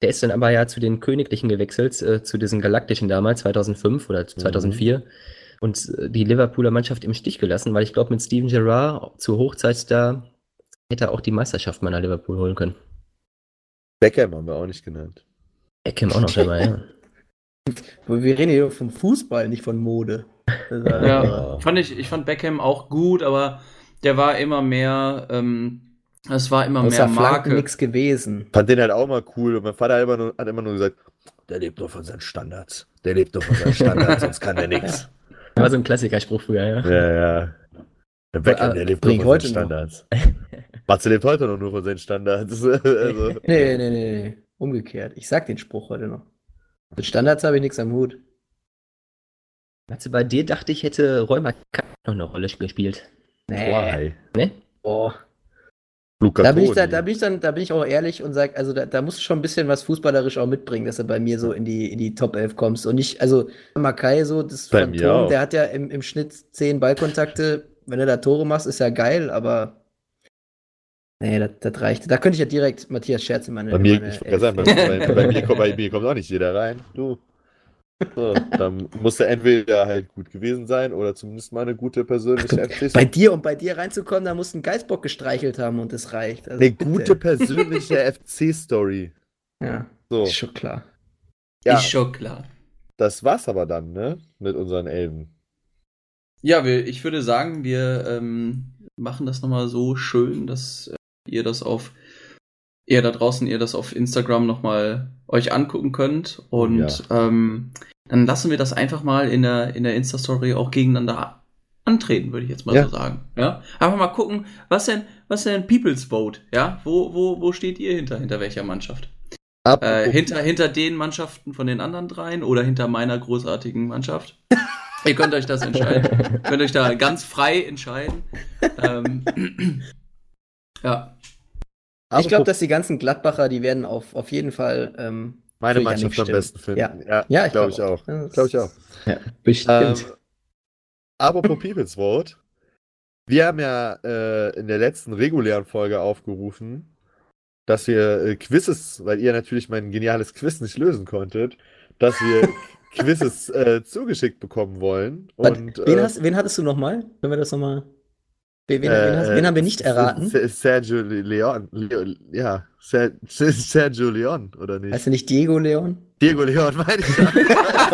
Der ist dann aber ja zu den Königlichen gewechselt, äh, zu diesen Galaktischen damals, 2005 oder 2004. Und äh, die Liverpooler Mannschaft im Stich gelassen, weil ich glaube, mit Steven Gerrard zur Hochzeit da hätte er auch die Meisterschaft meiner Liverpool holen können. Beckham haben wir auch nicht genannt. Beckham auch noch dabei, ja. Wir reden hier vom Fußball, nicht von Mode. Das Ja, also- fand ich, ich fand Beckham auch gut, aber der war immer mehr, ähm, es war immer Außer mehr Marke. nichts gewesen. Fand den halt auch mal cool. Und mein Vater hat immer nur, hat immer nur gesagt, der lebt nur von seinen Standards. Der lebt nur von seinen Standards, sonst kann der nichts. War so ein Klassikerspruch früher, ja. Ja, ja. Der Beckham, der lebt nur von heute seinen. Standards. Matze lebt heute noch nur von seinen Standards. also, Nee, nee, nee, nee. Umgekehrt. Ich sag den Spruch heute noch. Mit Standards habe ich nichts am Hut. Also bei dir dachte ich, hätte Räumer noch eine Rolle gespielt. why? Ne? Oh. Luca Da bin, ich da, da, bin ich dann, da bin ich auch ehrlich und sage, also da, da musst du schon ein bisschen was fußballerisch auch mitbringen, dass du bei mir so in die, in die Top 11 kommst. Und nicht, also Makai, so das Phantom, der hat ja im, im Schnitt 10 Ballkontakte. Wenn du da Tore machst, ist ja geil, aber nee, das, das reicht. Da könnte ich ja direkt Matthias Scherz in meine. Bei mir, in meine ich sagen, bei, bei, bei, mir kommt, bei mir kommt auch nicht jeder rein. Du. So, dann muss er entweder halt gut gewesen sein oder zumindest mal eine gute persönliche FC. Bei dir, um bei dir reinzukommen, da musst du einen Geißbock gestreichelt haben und das reicht. Also Eine bitte. gute persönliche FC-Story. Ja, So, ist schon klar. ja, Ist schon klar. das war's aber dann, ne? Mit unseren Elben. Ja, wir, ich würde sagen, wir ähm, machen das nochmal so schön, dass äh, ihr das auf, ihr da draußen, ihr das auf Instagram nochmal euch angucken könnt. Und ähm, dann lassen wir das einfach mal in der, in der Insta-Story auch gegeneinander antreten, würde ich jetzt mal Ja. so sagen. Ja? Einfach mal gucken, was denn, was denn People's Vote? Ja? Wo, wo, wo steht ihr hinter? Hinter welcher Mannschaft? Äh, hinter, hinter den Mannschaften von den anderen dreien oder hinter meiner großartigen Mannschaft? Ihr könnt euch das entscheiden. könnt euch da ganz frei entscheiden. Ähm, ja. Ich glaube, dass die ganzen Gladbacher, die werden auf, auf jeden Fall. Ähm, meine für Mannschaft am besten finden. Ja. Ja, Ja, ich glaube glaub ich auch. Das- Glaube ich auch. Bestimmt. Ähm, apropos People's Vote. Wir haben ja äh, in der letzten regulären Folge aufgerufen, dass wir äh, Quizzes, weil ihr natürlich mein geniales Quiz nicht lösen konntet, dass wir Quizzes äh, zugeschickt bekommen wollen. Und, wen, äh, hast, wen hattest du nochmal? Können wir das nochmal. Wen, wen, äh, wen, hast, wen haben wir nicht S- erraten? S- Sergio Leon. Leo, ja, Ser Sergio Leon, oder nicht? Heißt du nicht Diego Leon? Diego Leon, meine ich. oh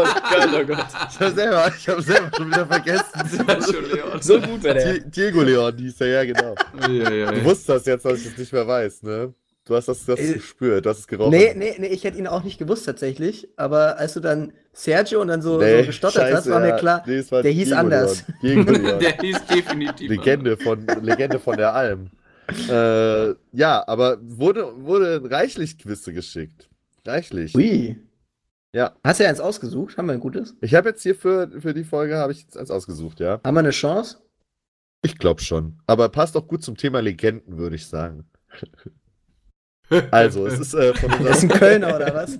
Gott, oh Gott. Ich habe selber, ich hab selber schon wieder vergessen. So gut wäre Di- Diego Leon hieß er, ja, genau. Ja, ja, Du ja. wusstest das jetzt, dass ich es nicht mehr weiß, ne? Du hast das, hast es Äh, gespürt, du hast es gerochen. Nee, nee, nee, ich hätte ihn auch nicht gewusst tatsächlich. Aber als du dann Sergio und dann so, Nee, so gestottert hast, scheiße, war mir klar, Nee, war der hieß anders. Der hieß definitiv. Legende von, Legende von der Alm. Äh, ja, aber wurde, wurde reichlich Quizze geschickt. Reichlich. ui. Ja. Hast du ja eins ausgesucht? Haben wir ein gutes? Ich habe jetzt hier für, für die Folge habe ich jetzt eins ausgesucht, ja. Haben wir eine Chance? Ich glaube schon. Aber passt auch gut zum Thema Legenden, würde ich sagen. Also, es ist äh, von Der ist ein unserem, Kölner oder was?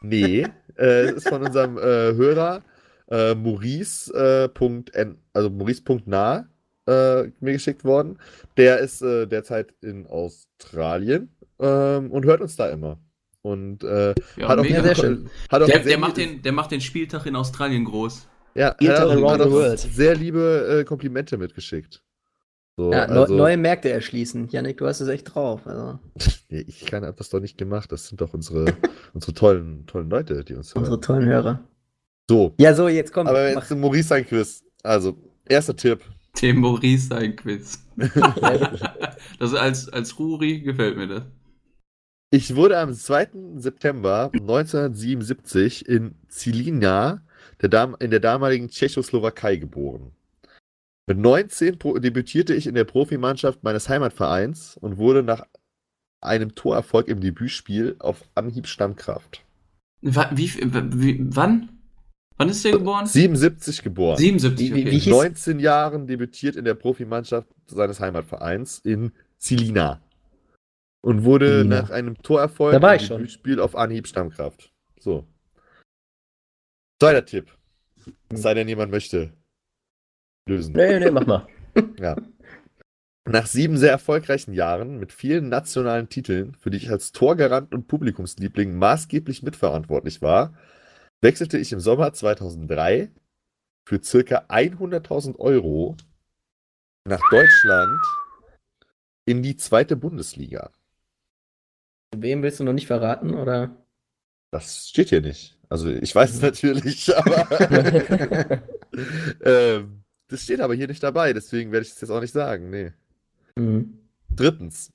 nee, äh, es ist von unserem äh, Hörer äh, Maurice. Äh, also Maurice.nah äh, mir geschickt worden. Der ist äh, derzeit in Australien ähm, und hört uns da immer. Und äh, Ja, hat auch, mega sehr hat schön. auch Der, macht den, der macht den Spieltag in Australien groß. ja, hat hat world. sehr liebe äh, Komplimente mitgeschickt. So, Ja, also, neu, neue Märkte erschließen. Janik, du hast es echt drauf. Also, ich kann hab das doch nicht gemacht. Das sind doch unsere, unsere tollen, tollen Leute, die uns hören. unsere tollen Hörer. So, Ja, so, jetzt komm. aber mach. jetzt Maurice sein Quiz. Also, erster Tipp. Dem Maurice sein Quiz. das als, als Ruri gefällt mir das. Ich wurde am 2. September 1977 in Zilina, der Dam in der damaligen Tschechoslowakei, geboren. Mit 19 pro debütierte ich in der Profimannschaft meines Heimatvereins und wurde nach einem Torerfolg im Debütspiel auf Anhieb Stammkraft. Wie, wie, wann? Wann ist der geboren? 77 geboren. 77, Wie- wie- okay. hieß- 19 Jahren debütiert in der Profimannschaft seines Heimatvereins in Zilina. Und wurde Zilina. nach einem Torerfolg im schon. Debütspiel auf Anhieb Stammkraft. So. Zweiter Tipp. Es sei denn, jemand möchte lösen. Nee, nee, mach mal. Ja. Nach sieben sehr erfolgreichen Jahren mit vielen nationalen Titeln, für die ich als Torgarant und Publikumsliebling maßgeblich mitverantwortlich war, wechselte ich im Sommer 2003 für circa 100.000 Euro nach Deutschland in die zweite Bundesliga. Wem willst du noch nicht verraten, oder? Das steht hier nicht. Also ich weiß es natürlich, aber ähm, das steht aber hier nicht dabei, deswegen werde ich es jetzt auch nicht sagen. Nee. Mhm. Drittens.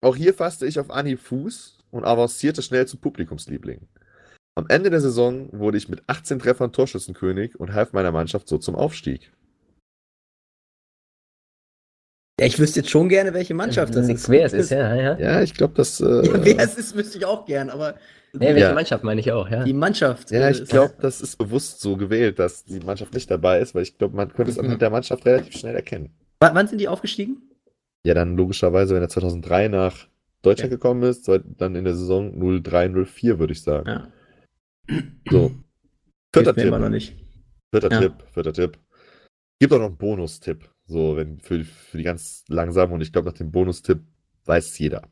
Auch hier fasste ich auf Anhieb Fuß und avancierte schnell zum Publikumsliebling. Am Ende der Saison wurde ich mit 18 Treffern Torschützenkönig und half meiner Mannschaft so zum Aufstieg. Ja, ich wüsste jetzt schon gerne, welche Mannschaft das ist. Wer es ist, ja, ja. Ja, ich glaube, das. Äh, Ja, wer es ist, wüsste ich auch gern, aber Nee, welche Ja. Mannschaft meine ich auch, ja. die Mannschaft. ja, äh, ich glaube, das ist bewusst so gewählt, dass die Mannschaft nicht dabei ist, weil ich glaube, man könnte es Mhm. anhand der Mannschaft relativ schnell erkennen. W wann sind die aufgestiegen? Ja, dann logischerweise, wenn er 2003 nach Deutschland Ja. gekommen ist, dann in der Saison 03-04, würde ich sagen. Ja. So. Vierter Tipp. noch nicht. Vierter Ja. Tipp, vierter Tipp. Gibt auch noch einen Bonustipp. So, wenn für, für die ganz langsamen und ich glaube, nach dem Bonustipp weiß es jeder.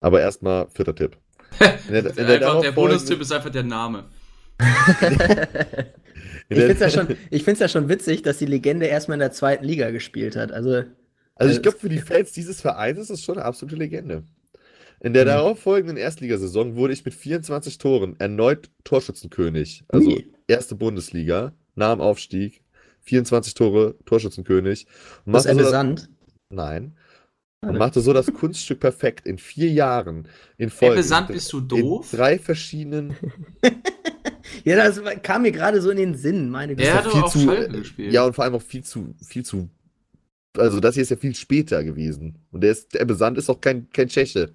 Aber erstmal vierter Tipp. Der, in der, einfach, der Bonustipp ist einfach der Name. Ich der- finde es ja, schon- ich find's ja schon witzig, dass die Legende erstmal in der zweiten Liga gespielt hat. Also, Also ich glaube, für die Fans dieses Vereins ist es schon eine absolute Legende. In der Mhm. darauffolgenden Erstligasaison wurde ich mit 24 Toren erneut Torschützenkönig. Also Ui. erste Bundesliga, nach dem Aufstieg. 24 Tore, Torschützenkönig. Und so das- Sand. Nein. Und ne. machte so das Kunststück perfekt in vier Jahren in Folge. Ebbe Sand, In- bist du doof? In drei verschiedenen. Ja, das kam mir gerade so in den Sinn, meine Er hat Güte. viel auf zu- Schalke gespielt. Ja, und vor allem auch viel zu, viel zu. Also, das hier ist ja viel später gewesen. Und der, ist, der Ebbe Sand ist auch kein, kein Tscheche.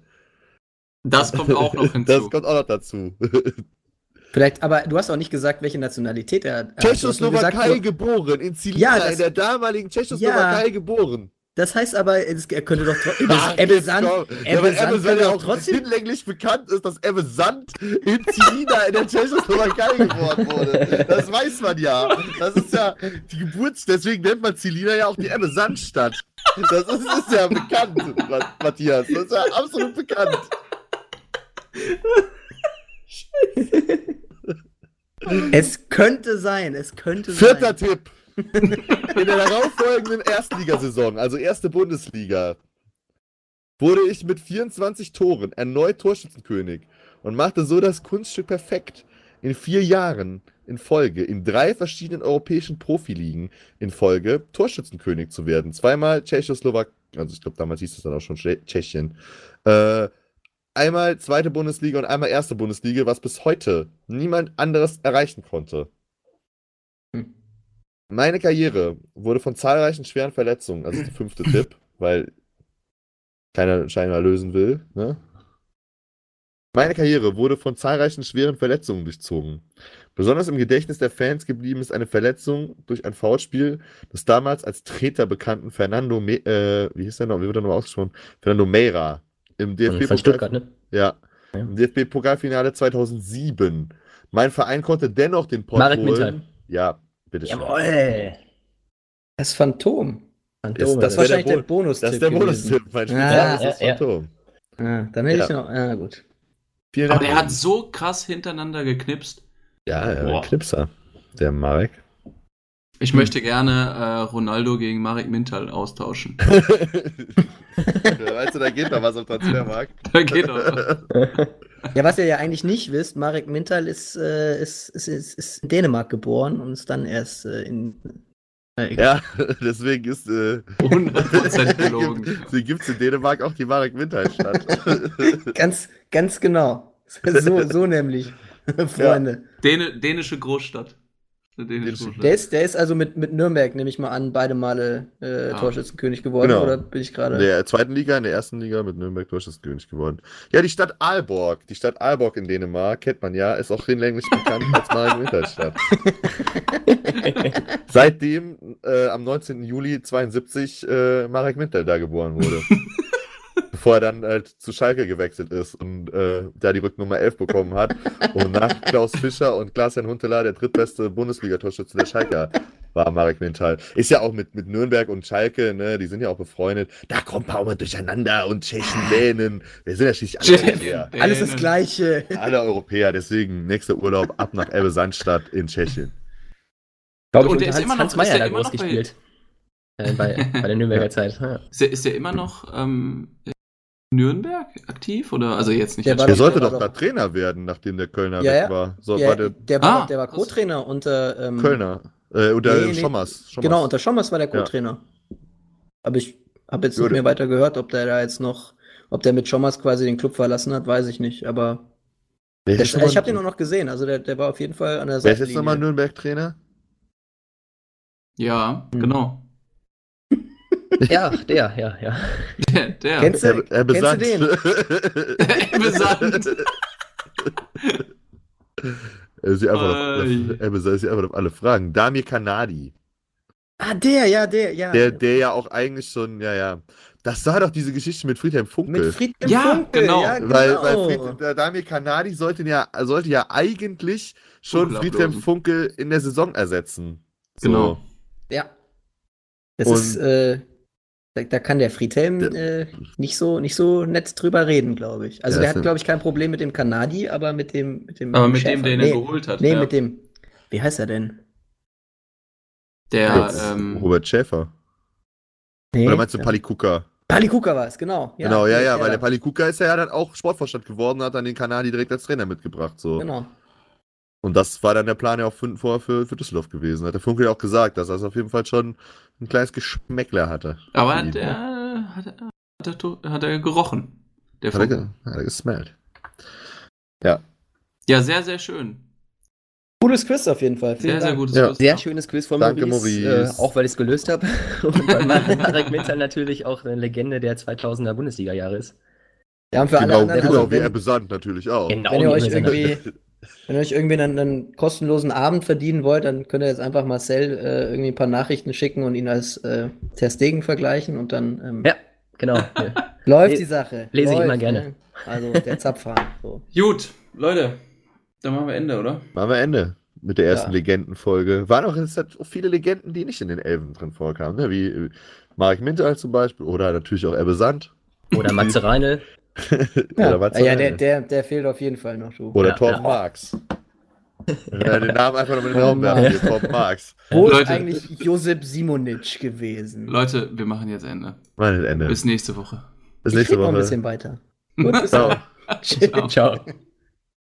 Das kommt auch noch hinzu. Das kommt auch noch dazu. Vielleicht, aber du hast auch nicht gesagt, welche Nationalität er hat. Gesagt, Tschechoslowakei wo- geboren, in Zilina, Ja, das- in der damaligen Tschechoslowakei geboren. Das heißt aber, es- er könnte doch trotzdem. Ebbe Sand, ja, Ebbe weil Sand könnte ja auch trotzdem. hinlänglich bekannt ist, dass Ebbe Sand in Zilina in der Tschechoslowakei geboren wurde. Das weiß man ja. Das ist ja die Geburts... Deswegen nennt man Zilina ja auch die Ebbe Sand-Stadt. Das ist, ist ja bekannt, Ma- Matthias. Das ist ja absolut bekannt. Es könnte sein, es könnte Vierter sein. Tipp. In der darauffolgenden Erstligasaison, also erste Bundesliga, wurde ich mit 24 Toren erneut Torschützenkönig und machte so das Kunststück perfekt, in vier Jahren in Folge in drei verschiedenen europäischen Profiligen in Folge Torschützenkönig zu werden. Zweimal Tschechoslowak, also ich glaube damals hieß es dann auch schon Tsche- Tschechien. Äh, einmal zweite Bundesliga und einmal erste Bundesliga, was bis heute niemand anderes erreichen konnte. Meine Karriere wurde von zahlreichen schweren Verletzungen, also der fünfte Tipp, weil keiner scheinbar lösen will. Ne? Meine Karriere wurde von zahlreichen schweren Verletzungen durchzogen. Besonders im Gedächtnis der Fans geblieben ist eine Verletzung durch ein Foulspiel des damals als Treter bekannten Fernando, Me äh, wie hieß der noch, wie wird er nochmal ausgesprochen? Fernando Meira im Von, DFB von Stuttgart, ne? ja. Ja. Im DFB-Pokalfinale 2007. Mein Verein konnte dennoch den Pott Marek holen. Mintal. Ja, bitteschön. Jawohl! Das Phantom. Phantom, das Das ist der wahrscheinlich der, Bo- Bonus. Das ist der Bonustipp, mein Spiel. Ah, das ist ja, ja. Phantom. Ah, dann hätte Ja. ich noch. Ah, gut. Vielen Aber Dank. der hat so krass hintereinander geknipst. ja, ja, Boah. ein Knipser. Der Marek. Ich möchte gerne äh, Ronaldo gegen Marek Mintal austauschen. weißt du, da geht noch was auf Transfermarkt. Da geht doch. Ja, was ihr ja eigentlich nicht wisst, Marek Mintal ist, äh, ist, ist, ist, ist in Dänemark geboren und ist dann erst äh, in. Ja, deswegen ist. Äh, 100% gelogen. Deswegen gibt es in Dänemark auch die Marek Winterstadt. Ganz, ganz genau. So, so nämlich, Freunde. Däne, dänische Großstadt. Der dänische. Der ist, der ist also mit, mit Nürnberg, nehme ich mal an, beide Male äh, Ah. Torschützenkönig geworden, Genau. oder bin ich In gerade? der zweiten Liga, in der ersten Liga mit Nürnberg Torschützenkönig geworden. Ja, die Stadt Aalborg. Die Stadt Aalborg in Dänemark, kennt man ja, ist auch hinlänglich bekannt als Marek Winterstadt. Seitdem äh, am 19. Juli 72 äh, Marek Winter da geboren wurde. Bevor er dann halt zu Schalke gewechselt ist und äh, da die Rücknummer 11 bekommen hat und nach Klaus Fischer und Klaas-Jan Huntelaar der drittbeste Bundesliga-Torschütze der Schalke war Marek Mintal. Ist ja auch mit, mit Nürnberg und Schalke, ne, die sind ja auch befreundet. Da kommt man auch mal durcheinander und Tschechen, Dänen. Wir sind ja schließlich alle. Europäer. Alles das. Gleiche. Alle Europäer, deswegen nächster Urlaub ab nach Elbe Sandstadt in Tschechien. Glaube ich, Und der ist immer noch- Hans, Hans ist der da immer noch bei- gespielt. Äh, bei, bei der Nürnberger Zeit. Ja. Ist der, ist der immer noch ähm, Nürnberg aktiv? Oder also jetzt nicht Der Der sollte doch gerade Trainer werden, nachdem der Kölner Ja, weg ja. war. So, Ja, war der der war, Ah, der war Co-Trainer unter ähm, Kölner. Äh, oder Nee, nee. Schommers. Schommers. Genau, unter Schommers war der Ja. Co-Trainer. Aber ich habe jetzt Würde. nicht mehr weiter gehört, ob der da jetzt noch, ob der mit Schommers quasi den Club verlassen hat, weiß ich nicht. Aber der, ich habe den auch noch gesehen. Also der, der war auf jeden Fall an der Wer ist jetzt nochmal. Nürnberg-Trainer? Ja, Hm. genau. Ja, der, ja, ja. Der, der. Kennst du, Er, er kennst du besandt. den? Besandt. er ist einfach Ei. auf, er besandt sich einfach auf alle Fragen. Damir Kanadi. Ah, der, ja, der, ja. Der, der ja auch eigentlich schon, ja, ja. Das war doch diese Geschichte mit Friedhelm Funkel. mit Friedhelm Ja, Funkel, genau. ja, genau. Weil, weil Fried, der Damir Kanadi sollte ja, sollte ja eigentlich schon Friedhelm. Funkel in der Saison ersetzen. So. Genau. Ja. Das Und- ist, äh, da, da kann der Friedhelm Der- äh, nicht, so, nicht so nett drüber reden, glaube ich. Also Ja, der ist hat, ja- glaube ich, kein Problem mit dem Kanadi, aber mit dem, mit dem Aber mit Schäfer. dem, den nee, er geholt hat. Nee, ja. mit dem. Wie heißt er denn? Der, Jetzt ähm, Robert Schäfer. Nee, Oder meinst du ja. Palikuka? Palikuka war es, genau. genau, ja, ja, weil der. Palikuka ist ja dann auch Sportvorstand geworden, hat dann den Kanadi direkt als Trainer mitgebracht. So. Genau. Und das war dann der Plan ja auch für, vorher für, für Düsseldorf gewesen. Hat der Funkel ja auch gesagt, dass er es auf jeden Fall schon ein kleines Geschmäckler hatte. aber ihn. der hat, er- hat, er, hat er gerochen. Der Hat er, hat er gesmellt. Ja, sehr, sehr schön. Gutes Quiz auf jeden Fall. Vielen Sehr, sehr Dank. gutes Ja. Quiz. Sehr schönes Quiz von Danke, Maurice, Maurice. Äh, auch weil ich es gelöst habe. Und weil Marek Mintal natürlich auch eine Legende der 2000er Bundesliga-Jahre ist. Ja, und für alle Genau, anderen, genau also wie er wenn, besandt natürlich auch. Genau, wenn ihr euch irgendwie, wenn ihr euch irgendwie einen, einen kostenlosen Abend verdienen wollt, dann könnt ihr jetzt einfach Marcel äh, irgendwie ein paar Nachrichten schicken und ihn als äh, Ter Stegen vergleichen und dann ähm, Ja, genau. Läuft Le- die Sache. lese ich läuft, immer gerne. Ne? Also der Zapfhahn. So. Gut, Leute, dann machen wir Ende, oder? Machen wir Ende mit der ersten Ja. Legendenfolge. Waren auch es hat auch viele Legenden, die nicht in den Elfen drin vorkamen, ne? wie äh, Marek Mintal zum Beispiel oder natürlich auch Ebbe Sand. Oder Matze Reinl. Ja, oder was ja der, der, der fehlt auf jeden Fall noch, du. Oder Ja, Torben ja. Marx. Ja, den Namen einfach noch mit in den Raum werfen. Torben Marx. Wo ist Leute. eigentlich Josep Simonic gewesen? Leute, wir machen jetzt Ende. Mein Ende. Bis nächste Woche. Bis ich nächste red noch ein Woche. bisschen weiter. Gut, bis Ciao. Ciao. Ciao.